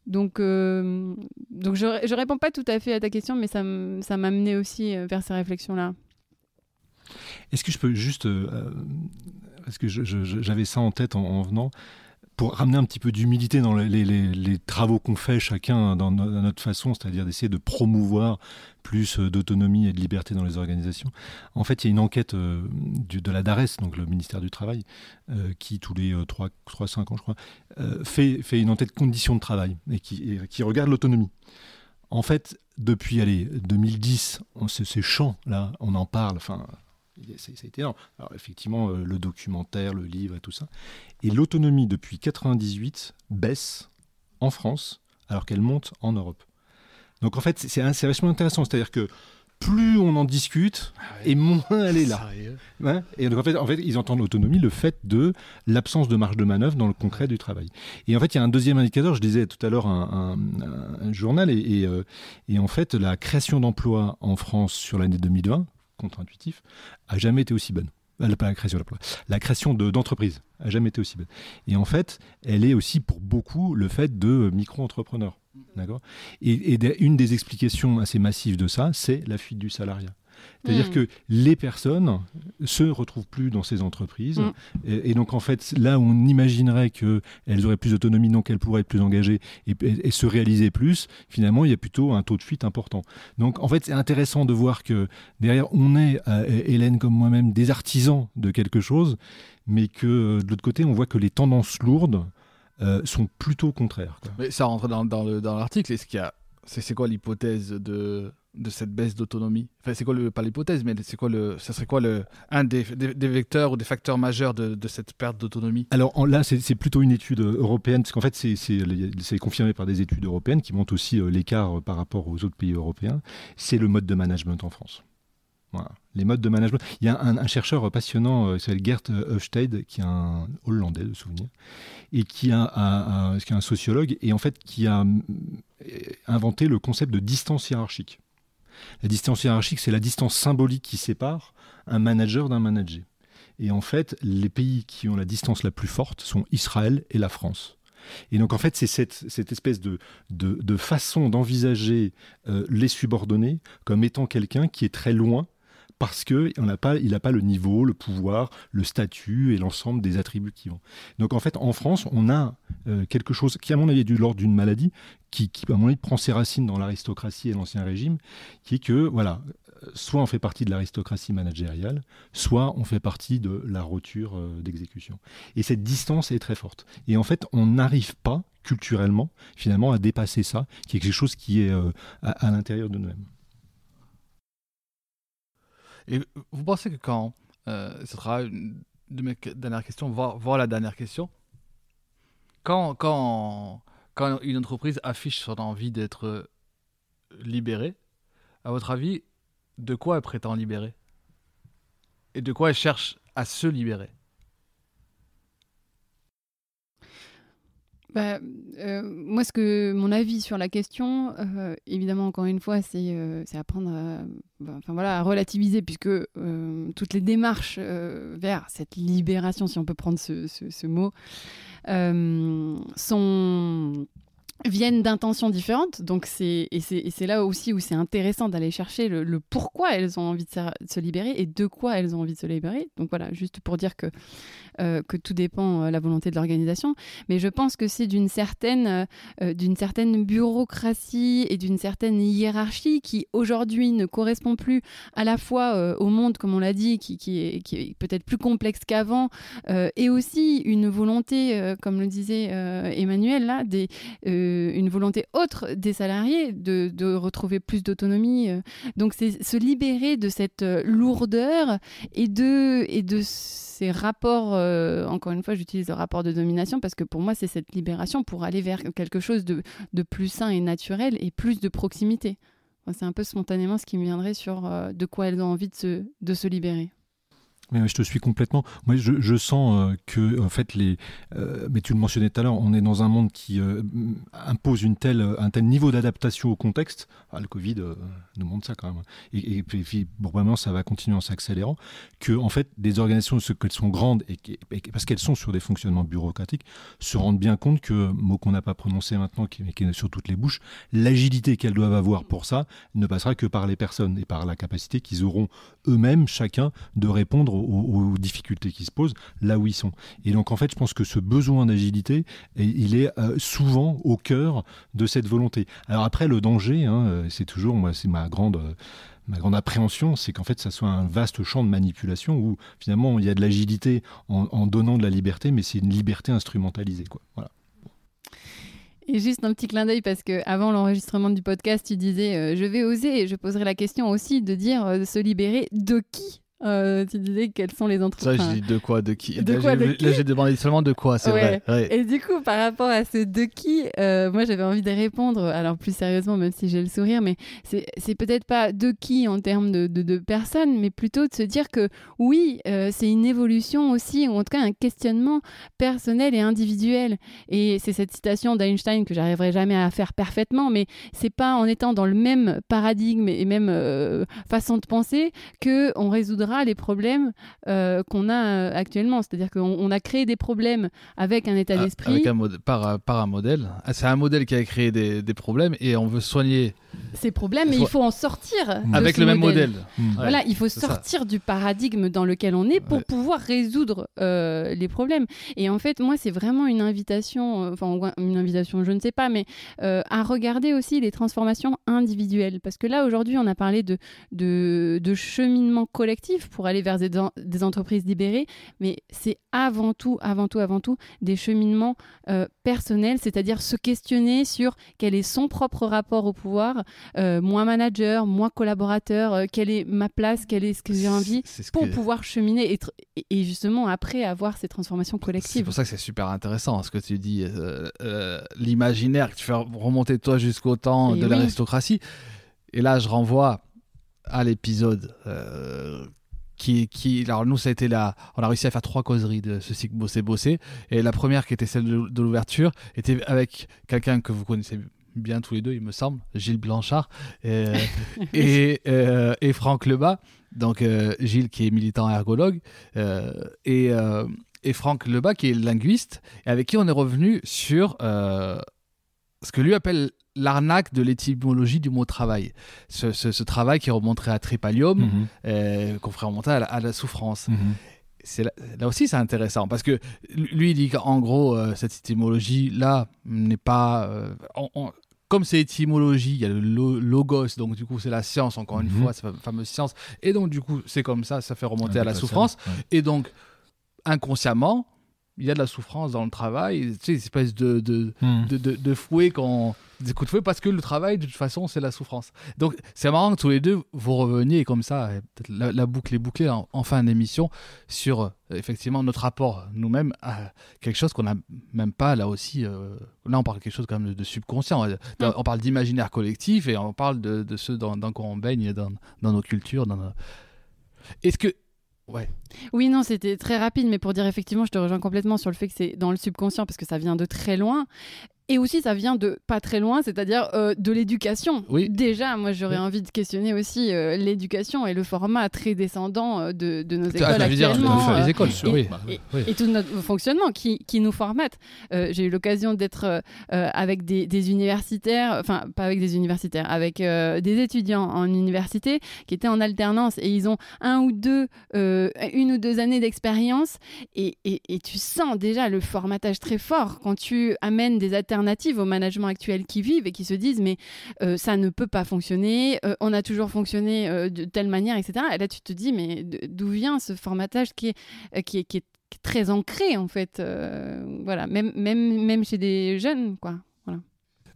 Donc, euh, donc je ne réponds pas tout à fait à ta question, mais ça m'a amené aussi vers ces réflexions-là. Est-ce que je peux juste, parce que j'avais ça en tête en venant, pour ramener un petit peu d'humilité dans les, travaux qu'on fait chacun dans notre façon, c'est-à-dire d'essayer de promouvoir plus euh, d'autonomie et de liberté dans les organisations. En fait, il y a une enquête euh, de la DARES, donc le ministère du Travail, euh, qui tous les 3-5 ans, je crois, fait, une enquête conditions de travail et qui, regarde l'autonomie. En fait, depuis allez, 2010, ces champs-là, on en parle, ça a été Alors, effectivement, euh, le documentaire, le livre et tout ça. Et l'autonomie, depuis 98, baisse en France, alors qu'elle monte en Europe. Donc, en fait, c'est vachement intéressant. C'est-à-dire que plus on en discute, ah et moins elle est là. et donc en fait, en fait, ils entendent l'autonomie, le fait de l'absence de marge de manœuvre dans le concret du travail. Et en fait, il y a un deuxième indicateur, je disais tout à l'heure un, journal, et, euh, et, en fait, la création d'emplois en France sur l'année 2020, contre-intuitif, a jamais été aussi bonne. Pas la création la création d'entreprises a jamais été aussi bonne. Et en fait, elle est aussi pour beaucoup le fait de micro-entrepreneurs. D'accord? Et, et, une des explications assez massives de ça, c'est la fuite du salariat. C'est-à-dire hmm. que les personnes se retrouvent plus dans ces entreprises. Hmm. Et, donc, en fait, là où on imaginerait qu'elles auraient plus d'autonomie, donc elles pourraient être plus engagées et, se réaliser plus, finalement, il y a plutôt un taux de fuite important. Donc, en fait, c'est intéressant de voir que derrière, on est, euh, Hélène comme moi-même, des artisans de quelque chose, mais que euh, de l'autre côté, on voit que les tendances lourdes euh, sont plutôt contraires. Mais ça rentre dans, dans l'article. Est-ce qu'il y a c'est quoi l'hypothèse de, de cette baisse d'autonomie Enfin, c'est quoi le, pas l'hypothèse, mais c'est quoi le, ça serait quoi le, un des, des, vecteurs ou des facteurs majeurs de, de cette perte d'autonomie? Alors là, c'est plutôt une étude euh, européenne, parce qu'en fait, c'est confirmé par des études européennes qui montrent aussi euh, l'écart euh, par rapport aux autres pays européens. C'est le mode de management en France. Voilà. Les modes de management. Il y a un, chercheur passionnant qui s'appelle Gert Hofstede, qui est un Hollandais de souvenir, et qui, a, qui est un sociologue, et en fait qui a inventé le concept de distance hiérarchique. La distance hiérarchique, c'est la distance symbolique qui sépare un manager d'un manager. Et en fait, les pays qui ont la distance la plus forte sont Israël et la France. Et donc en fait, c'est cette, espèce de, façon d'envisager euh, les subordonnés comme étant quelqu'un qui est très loin parce qu'il n'a pas, il pas le niveau, le pouvoir, le statut et l'ensemble des attributs qui vont. Donc en fait, en France, on a euh, quelque chose qui, à mon avis, est de l'ordre d'une maladie, qui, à mon avis, prend ses racines dans l'aristocratie et l'ancien régime, qui est que, voilà, soit on fait partie de l'aristocratie managériale, soit on fait partie de la roture euh, d'exécution. Et cette distance est très forte. Et en fait, on n'arrive pas, culturellement, finalement, à dépasser ça, qui est quelque chose qui est euh, à l'intérieur de nous-mêmes. Et vous pensez que quand, euh, ce sera une de mes dernières questions, voir, voir la dernière question, quand, quand, quand une entreprise affiche son envie d'être libérée, à votre avis, de quoi elle prétend libérer? Et de quoi elle cherche à se libérer? Bah, euh, moi, ce que mon avis sur la question, euh, évidemment, encore une fois, c'est euh, apprendre à, bah, voilà, relativiser, puisque toutes les démarches vers cette libération, si on peut prendre ce mot, sont viennent d'intentions différentes. Donc et c'est là aussi où c'est intéressant d'aller chercher le, pourquoi elles ont envie de se, libérer et de quoi elles ont envie de se libérer. Donc voilà, juste pour dire que euh, que tout dépend euh, la volonté de l'organisation. Mais je pense que c'est d'une certaine euh, d'une certaine bureaucratie et d'une certaine hiérarchie qui aujourd'hui ne correspond plus à la fois au monde, comme on l'a dit, qui, qui est, qui est peut-être plus complexe qu'avant, et aussi une volonté, comme le disait Emmanuel là, des une volonté autre des salariés de, retrouver plus d'autonomie. Euh. Donc c'est se libérer de cette euh, lourdeur et de, et de ces rapports, euh, encore une fois j'utilise le rapport de domination parce que pour moi c'est cette libération pour aller vers quelque chose de, de plus sain et naturel et plus de proximité. C'est un peu spontanément ce qui me viendrait sur de quoi elles ont envie de se, de se libérer. Mais je te suis complètement. Moi, je, je sens euh, que, en fait, les. Euh, mais tu le mentionnais tout à l'heure, on est dans un monde qui euh, impose une telle, un tel niveau d'adaptation au contexte. Ah, le Covid nous montre ça quand même. Et, puis, bon, vraiment, ça va continuer en s'accélérant. Que, en fait, des organisations, qu'elles sont grandes et, parce qu'elles sont sur des fonctionnements bureaucratiques, se rendent bien compte que, mot qu'on n'a pas prononcé maintenant, qui, qui est sur toutes les bouches, l'agilité qu'elles doivent avoir pour ça ne passera que par les personnes et par la capacité qu'ils auront eux-mêmes, chacun, de répondre aux, difficultés qui se posent là où ils sont. Et donc en fait, je pense que ce besoin d'agilité, il est euh, souvent au cœur de cette volonté. Alors après, le danger, hein, euh, c'est toujours, moi, c'est ma grande ma grande appréhension, c'est qu'en fait, ça soit un vaste champ de manipulation où finalement il y a de l'agilité en, donnant de la liberté, mais c'est une liberté instrumentalisée. Quoi. Voilà. Et juste un petit clin d'œil parce que avant l'enregistrement du podcast, tu disais euh, je vais oser et je poserai la question aussi de dire se libérer de qui? Euh, tu disais quelles sont les entreprises. Ça, je dis de quoi, de qui. De là, quoi, j'ai demandé seulement de quoi, c'est vrai. Et du coup, par rapport à ce de qui, euh, moi j'avais envie de répondre, alors plus sérieusement, même si j'ai le sourire, mais c'est peut-être pas de qui en termes de, de, personnes, mais plutôt de se dire que oui, euh, c'est une évolution aussi, ou en tout cas un questionnement personnel et individuel. Et c'est cette citation d'Einstein que j'arriverai jamais à faire parfaitement, mais c'est pas en étant dans le même paradigme et même façon de penser que on résoudra les problèmes euh, qu'on a euh, actuellement. C'est-à-dire qu'on a créé des problèmes avec un état ah, d'esprit. par, par, un modèle. Ah, c'est un modèle qui a créé des, des problèmes et on veut soigner ces problèmes, mais il faut en sortir. Avec le même modèle. Hmm. Voilà, il faut sortir du paradigme dans lequel on est pour pouvoir résoudre euh, les problèmes. Et en fait, moi, c'est vraiment une invitation, enfin, une invitation, je ne sais pas, mais à regarder aussi les transformations individuelles. Parce que là, aujourd'hui, on a parlé de, de, de cheminement collectif pour aller vers des, entreprises libérées, mais c'est avant tout, avant tout, avant tout des cheminements euh, personnels, c'est-à-dire se questionner sur quel est son propre rapport au pouvoir, euh, moi manager, moi collaborateur, euh, quelle est ma place, quel est ce que j'ai envie, pour pouvoir cheminer et, et, justement après avoir ces transformations collectives. C'est pour ça que c'est super intéressant ce que tu dis, l'imaginaire que tu fais remonter toi jusqu'au temps de l'aristocratie. Et là, je renvoie à l'épisode qui, qui, alors nous, ça a été là, on a réussi à faire trois causeries de ce cycle Bosser Bosser. Et la première, qui était celle de, l'ouverture, était avec quelqu'un que vous connaissez bien tous les deux, il me semble, Gilles Blanchard et, <laughs> et, euh, et, Franck Lebas. Donc euh, Gilles qui est militant ergologue euh, et, et Franck Lebas qui est linguiste et avec qui on est revenu sur ce que lui appelle l'arnaque de l'étymologie du mot travail. Ce, travail qui remonterait à Trépalium, mhm. euh, qu'on ferait remonter à la, souffrance. Mhm. là, aussi c'est intéressant parce que lui il dit qu'en gros euh, cette étymologie là n'est pas euh, comme c'est étymologie, il y a le logos, donc du coup c'est la science, encore une mhm. fois, cette fameuse science, et donc du coup c'est comme ça, ça fait remonter à la souffrance, et donc inconsciemment, il y a de la souffrance dans le travail, tu sais, une espèce de, de, hmm. de, de, fouet qu'on des coups de fouet parce que le travail, de toute façon, c'est la souffrance. Donc, c'est marrant que tous les deux, vous reveniez comme ça, la, la, boucle est bouclée en, en fin d'émission sur euh, effectivement notre rapport nous-mêmes à quelque chose qu'on n'a même pas là aussi. Euh, là, on parle de quelque chose quand même de, subconscient. Mm. On parle d'imaginaire collectif et on parle de, de ceux dans, dans quoi on baigne dans, dans nos cultures. Dans Est-ce que Ouais. Oui, non, c'était très rapide, mais pour dire effectivement, je te rejoins complètement sur le fait que c'est dans le subconscient parce que ça vient de très loin. Et aussi, ça vient de pas très loin, c'est-à-dire euh, de l'éducation. Oui. Déjà, moi, j'aurais envie de questionner aussi euh, l'éducation et le format très descendant euh, de, de, nos écoles ah, actuellement. Dire, les écoles, et, oui. Et, et, tout notre fonctionnement qui, qui nous formatent. J'ai eu l'occasion d'être avec des, des, universitaires, enfin, pas avec des universitaires, avec des étudiants en université qui étaient en alternance et ils ont un ou deux, une ou deux années d'expérience et, et tu sens déjà le formatage très fort quand tu amènes des alternances alternative au management actuel qui vivent et qui se disent mais euh, ça ne peut pas fonctionner, euh, on a toujours fonctionné euh, de telle manière, etc. Et là tu te dis mais d'où vient ce formatage qui est, qui est, qui est très ancré en fait, voilà, même, même, même chez des jeunes quoi. Voilà.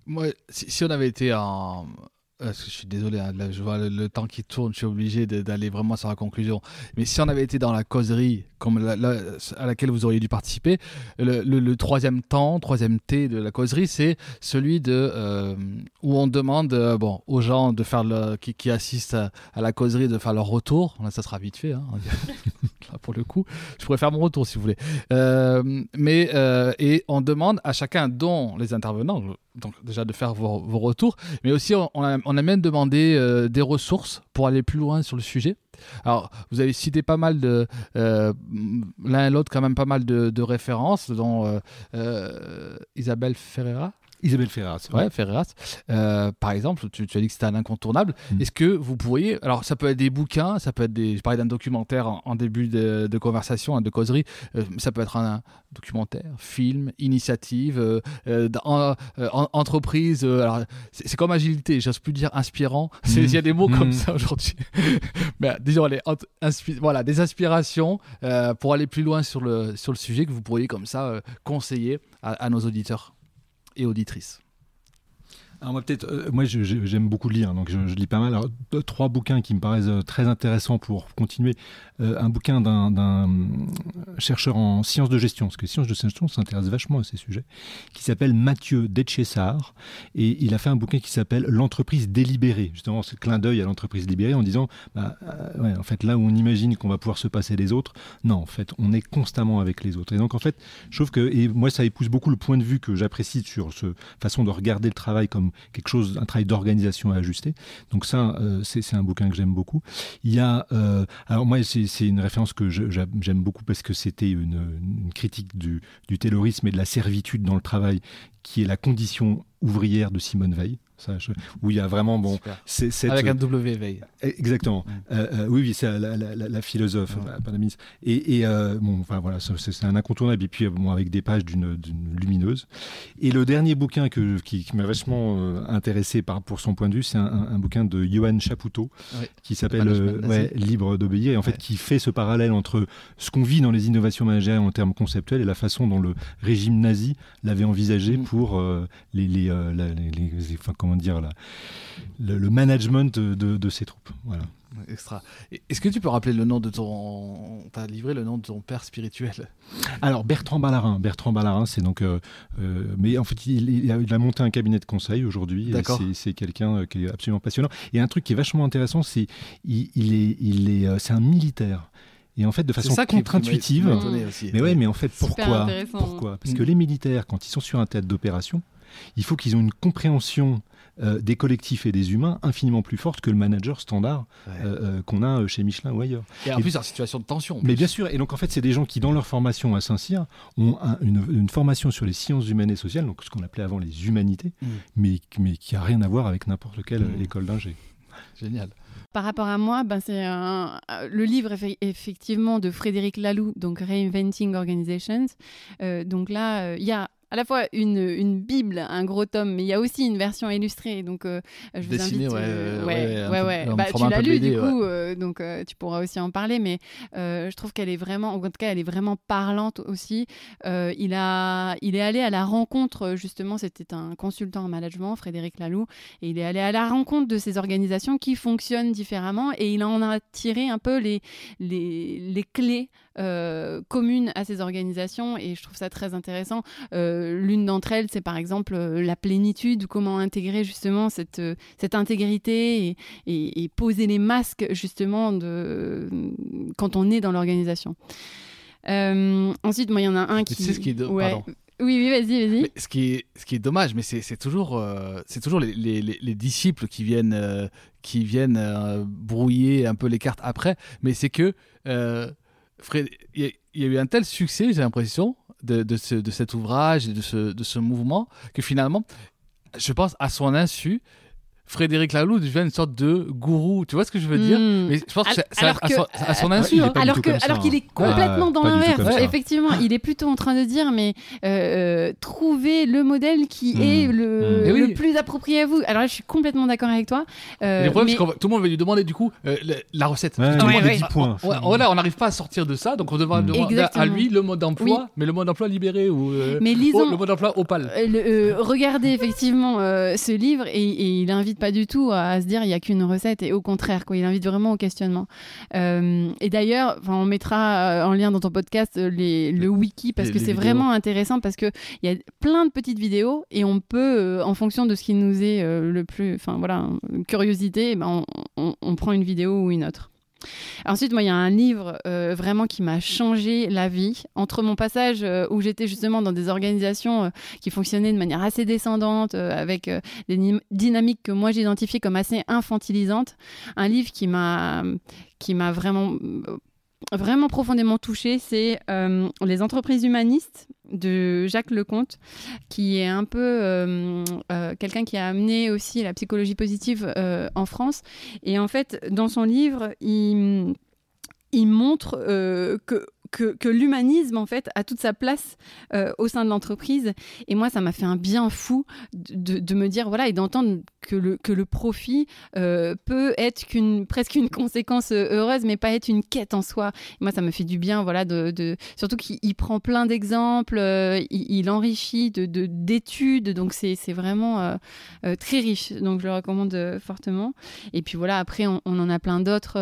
Moi, si, si on avait été en, je suis désolé, hein, je vois le, temps qui tourne, je suis obligé d'aller vraiment sur la conclusion. Mais si on avait été dans la causerie comme à laquelle vous auriez dû participer, le, troisième temps, troisième T de la causerie, c'est celui de euh, où on demande euh, aux gens de faire qui, assistent à, la causerie de faire leur retour. Là, ça sera vite fait. Hein, <laughs> pour le coup, je pourrais faire mon retour si vous voulez. Euh, mais et on demande à chacun, dont les intervenants, donc déjà de faire vos, retours, mais aussi on, a, même demandé des ressources pour aller plus loin sur le sujet. Alors, vous avez cité pas mal de, euh, l'un et l'autre quand même pas mal de, références, dont euh, Isabelle Ferreira. Isabelle Ferreras. Ouais, Ferreras. Euh, par exemple, tu, as dit que c'était un incontournable. Mm. Est-ce que vous pourriez. Alors, ça peut être des bouquins, ça peut être des. Je parlais d'un documentaire en, début de, conversation, hein, de causerie. Euh, ça peut être un, documentaire, film, initiative, euh, entreprise. alors, c'est comme agilité, j'ose plus dire inspirant. <laughs> Il y a des mots comme mm. ça aujourd'hui. <laughs> Mais disons, allez, voilà, des inspirations pour aller plus loin sur le, sur le sujet que vous pourriez comme ça conseiller à nos auditeurs et auditrices. Moi peut-être, euh, moi j'aime beaucoup lire, donc je, lis pas mal. Alors, trois bouquins qui me paraissent euh, très intéressants pour continuer. Euh, un bouquin d'un chercheur en sciences de gestion, parce que les sciences de gestion s'intéressent vachement à ces sujets, qui s'appelle Mathieu Detchessar, et il a fait un bouquin qui s'appelle L'entreprise délibérée. Justement, c'est clin d'œil à l'entreprise libérée en disant, bah, en fait là où on imagine qu'on va pouvoir se passer des autres, non, en fait on est constamment avec les autres. Et donc en fait, je trouve que, et moi ça épouse beaucoup le point de vue que j'apprécie sur cette façon de regarder le travail comme quelque chose, un travail d'organisation à ajuster. Donc ça, euh, c'est un bouquin que j'aime beaucoup. Il y a, euh, alors moi, c'est une référence que j'aime beaucoup parce que c'était une, critique du, du taylorisme et de la servitude dans le travail, qui est la condition ouvrière de Simone Veil où il y a vraiment bon, c'est avec un W veille. Exactement. Euh, euh, oui, oui, c'est la, philosophe, pas ministre. Et, euh, bon, enfin voilà, c'est un incontournable. Et puis bon, avec des pages d'une lumineuse. Et le dernier bouquin que, qui, m'a vachement intéressé par, pour son point de vue, c'est un, bouquin de Johan Chapoutot qui s'appelle Libre d'obéir et en fait qui fait ce parallèle entre ce qu'on vit dans les innovations managériales en termes conceptuels et la façon dont le régime nazi l'avait envisagé mm. pour les, les, les, dire, la, le, management de, de, ces troupes. Voilà. Extra. Est-ce que tu peux rappeler le nom de ton. T'as livré le nom de ton père spirituel? Alors, Bertrand Ballarin. Bertrand Ballarin, c'est donc. Euh, euh, mais en fait, il, a, monté un cabinet de conseil aujourd'hui. C'est quelqu'un euh, qui est absolument passionnant. Et un truc qui est vachement intéressant, c'est il, il, est, il est, c'est un militaire. Et en fait, de façon contre-intuitive. Mais ouais, mais en fait, pourquoi? Pourquoi? Parce que mm. les militaires, quand ils sont sur un théâtre d'opération, il faut qu'ils ont une compréhension euh, des collectifs et des humains infiniment plus forte que le manager standard euh, euh, qu'on a chez Michelin ou ailleurs. Et en plus, en situation de tension. Mais bien sûr, et donc en fait, c'est des gens qui, dans leur formation à Saint-Cyr, ont une, formation sur les sciences humaines et sociales, donc ce qu'on appelait avant les humanités, mm. mais, mais qui a rien à voir avec n'importe quelle mm. école d'ingé. Génial. Par rapport à moi, ben c'est le livre effectivement de Frédéric Laloux, donc Reinventing Organizations. donc là, il y a à la fois une, une bible, un gros tome, mais il y a aussi une version illustrée. Donc, je vous invite. ouais, euh, ouais, ouais, ouais. en Bah, tu l'as lu BD, du ouais. coup, euh, donc euh, tu pourras aussi en parler. Mais euh, je trouve qu'elle est vraiment, en tout cas, elle est vraiment parlante aussi. Euh, il a, il est allé à la rencontre justement. C'était un consultant en management, Frédéric Laloux, et il est allé à la rencontre de ces organisations qui fonctionnent différemment, et il en a tiré un peu les, les, les clés euh, communes à ces organisations et je trouve ça très intéressant. Euh, L'une d'entre elles, c'est par exemple euh, la plénitude, comment intégrer justement cette, euh, cette intégrité et, et- et poser les masques justement de, quand on est dans l'organisation. Ensuite, moi, il y en a un qui. tu sais ce qui est de- Ouais. pardon. Oui, oui, vas-y, vas-y. Ce qui est, ce qui est dommage, mais c'est toujours, euh, c'est toujours les, les- les- les disciples qui viennent, euh, qui viennent euh, brouiller un peu les cartes après. Mais c'est que Fred- il y, a- eu un tel succès, j'ai l'impression, de, de, ce- de cet ouvrage et de ce, de ce mouvement que finalement, je pense à son insu, Frédéric Laloux devient une sorte de gourou. Tu vois ce que je veux dire Hmm. Mais je pense que alors à, que- son, à son insu. est hein. alors ça, qu'il hein. est complètement Ouais, dans l'inverse. ça. Effectivement, il est plutôt en train de dire, mais euh, euh, trouvez le modèle qui Mm. est le, Mm. Eh oui. plus approprié à vous. Alors là, je suis complètement d'accord avec toi. Euh, le problème, mais- c'est que tout le monde va lui demander du coup euh, la, la recette. Ouais, Tout le ouais, monde ouais. dit- dix points. Ouais, voilà, on n'arrive pas à sortir de ça, donc on devra demander à lui le mode d'emploi, mais le mode d'emploi libéré ou euh, Mais oh, le mode d'emploi opale. Euh, le- euh, regardez effectivement euh, ce livre et il invite pas du tout à, se dire il y a qu'une recette et au contraire quoi. Il invite vraiment au questionnement. Euh, et d'ailleurs on mettra euh, en lien dans ton podcast euh, les, le wiki parce Les- que c'est vraiment intéressant parce que il y a plein de petites vidéos et on peut en fonction de ce qui nous est le plus enfin voilà curiosité eh ben, on, on- on prend une vidéo ou une autre Ensuite, moi, il y a un livre euh, vraiment qui m'a changé la vie. Entre mon passage euh, où j'étais justement dans des organisations euh, qui fonctionnaient de manière assez descendante, avec des dynamiques que moi j'identifiais comme assez infantilisantes, un livre qui m'a qui m'a vraiment vraiment profondément touchée, c'est Les entreprises humanistes de Jacques Lecomte, qui est un peu euh, euh, quelqu'un qui a amené aussi la psychologie positive euh, en France. Et en fait, dans son livre, il, montre que que, l'humanisme en fait a toute sa place euh, au sein de l'entreprise. Et moi ça m'a fait un bien fou de, me dire voilà et d'entendre que le, que le profit euh, peut être qu'une presque une conséquence euh, heureuse mais pas être une quête en soi. Moi ça me fait du bien voilà de, surtout qu'il il prend plein d'exemples il, enrichit de de- d'études. Donc c'est vraiment très riche. Donc je le recommande fortement. Et puis voilà après on, en a plein d'autres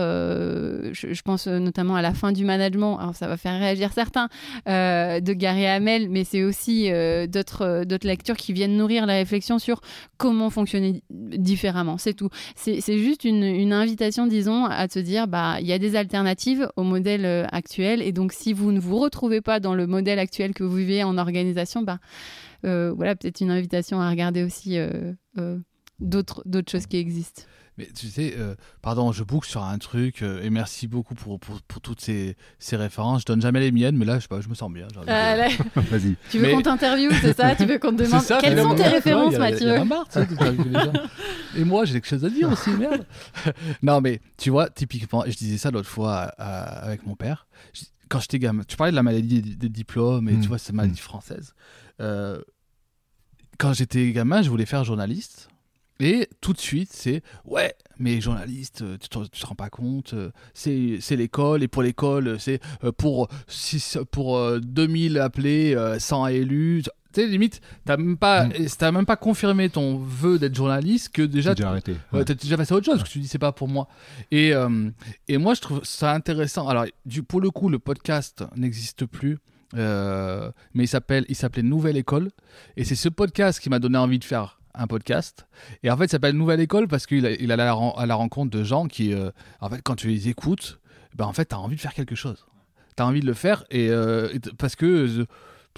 je, je pense notamment à la fin du management. Alors ça va faire réagir certains euh, de Gary Hamel mais c'est aussi euh, d'autres euh, d'autres lectures qui viennent nourrir la réflexion sur comment fonctionner différemment c'est tout. C'est juste une, invitation disons à se dire bah il y a des alternatives au modèle actuel et donc si vous ne vous retrouvez pas dans le modèle actuel que vous vivez en organisation bah voilà peut-être une invitation à regarder aussi euh, d'autres choses qui existent Mais tu sais, euh, pardon, je boucle sur un truc euh, et merci beaucoup pour, pour, pour toutes ces, ces références. Je donne jamais les miennes, mais là, je, sais pas, je me sens bien. Euh, là, <laughs> Vas-y. tu veux Mais- qu'on t'interviewe, c'est ça? Tu veux qu'on te demande C'est ça, quelles sont tes ouais, références, il y a- Mathieu y a marre, tu sais. Et moi, j'ai quelque chose à dire aussi, merde. <laughs> non, mais tu vois, typiquement, et je disais ça l'autre fois avec mon père. Je- Quand j'étais gamin, tu parlais de la maladie des, des diplômes et Mm. tu vois, c'est une maladie française. Euh, quand j'étais gamin, je voulais faire journaliste. Et tout de suite, c'est ouais, mais journaliste, euh, tu te, tu te rends pas compte, euh, c'est c'est l'école, et pour l'école, c'est euh, pour, six- pour euh, 2000 appelés, euh, 100 élus. Tu sais, limite, t'as même, pas- Mm. t'as même pas confirmé ton vœu d'être journaliste que déjà. J'ai déjà arrêté. Ouais, t'as déjà passé à autre chose, que tu dis c'est pas pour moi. Et, euh, et moi, je trouve ça intéressant. Alors, du, pour le coup, le podcast n'existe plus, euh, mais il s'appelle, il s'appelait Nouvelle École. Et c'est ce podcast qui m'a donné envie de faire un podcast. Et en fait, il s'appelle Nouvelle École parce qu'il il à la, rencontre de gens qui, euh, en fait, quand tu les écoutes, ben, en fait, t'as envie de faire quelque chose. T'as envie de le faire et, euh, parce que euh,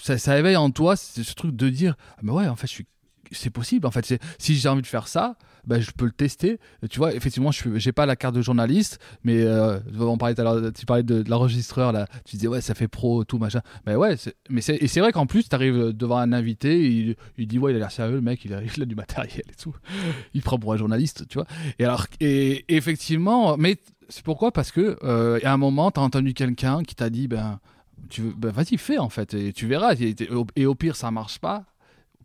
ça, ça éveille en toi ce, ce truc de dire, ah, mais ouais, en fait, je suis c'est possible en fait. Si j'ai envie de faire ça bah, je peux le tester. Tu vois effectivement je j'ai pas la carte de journaliste mais euh, on parlait tout tu parlais de, l'enregistreur là. Tu disais ouais ça fait pro tout machin. Mais ouais mais c'est et c'est vrai qu'en plus tu arrives devant un invité il, il dit ouais il a l'air sérieux le mec il a, <laughs> il du matériel et tout. Il prend pour un journaliste tu vois. Et alors et, effectivement mais c'est pourquoi? Parce que euh, à un moment tu as entendu quelqu'un qui t'a dit ben tu ben vas-y fais en fait et tu verras et, et au- et au pire ça marche pas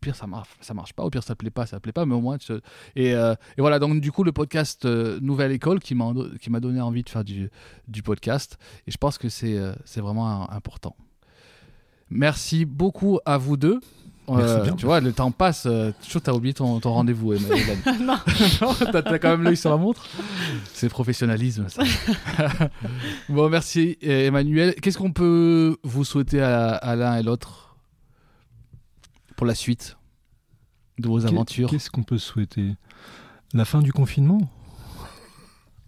pire ça marche, ça marche pas, au pire ça plaît pas, ça plaît pas, mais au moins tu... et, et, voilà donc du coup le podcast Nouvelle École qui m'a qui m'a donné envie de faire du, du podcast et je pense que c'est c'est vraiment important. Merci beaucoup à vous deux. Euh, tu vois, le temps passe. Euh, tu as oublié ton, ton rendez-vous, <laughs> non. <laughs> t'as as quand même l'œil sur la montre. C'est professionnalisme, ça. <laughs> bon, merci, Emmanuel. Qu'est-ce qu'on peut vous souhaiter à, l'un et l'autre? Pour la suite de vos aventures Qu'est-ce qu'on peut souhaiter? La fin du confinement?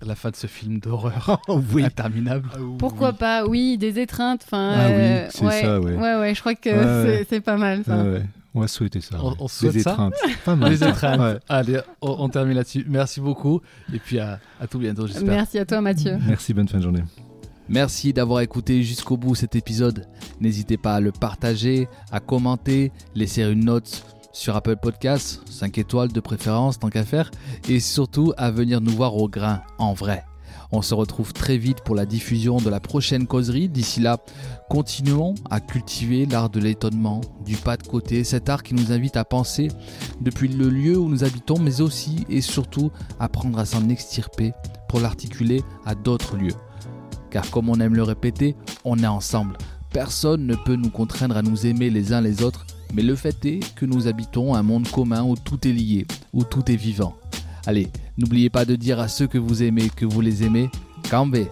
La fin de ce film d'horreur <laughs> oui. interminable. Ah Pourquoi pas? Oui, des étreintes. Enfin, ah oui, euh, c'est ça, ouais. Ouais, ouais, je crois que c'est pas mal ça. On va souhaiter ça. On, souhaite des étreintes. <laughs> Pas mal. Des étreintes. Allez, on, termine là-dessus. Merci beaucoup et puis à, à tout bientôt, j'espère. Merci à toi, Mathieu. Merci, bonne fin de journée. Merci d'avoir écouté jusqu'au bout cet épisode. N'hésitez pas à le partager, à commenter, laisser une note sur Apple Podcasts, 5 étoiles de préférence tant qu'à faire, et surtout à venir nous voir au grain, en vrai. On se retrouve très vite pour la diffusion de la prochaine causerie. D'ici là, continuons à cultiver l'art de l'étonnement, du pas de côté, cet art qui nous invite à penser depuis le lieu où nous habitons, mais aussi et surtout apprendre à s'en extirper pour l'articuler à d'autres lieux. Car comme on aime le répéter, on est ensemble. Personne ne peut nous contraindre à nous aimer les uns les autres mais le fait est que nous habitons un monde commun où tout est lié, où tout est vivant. Allez, n'oubliez pas de dire à ceux que vous aimez que vous les aimez. Cambé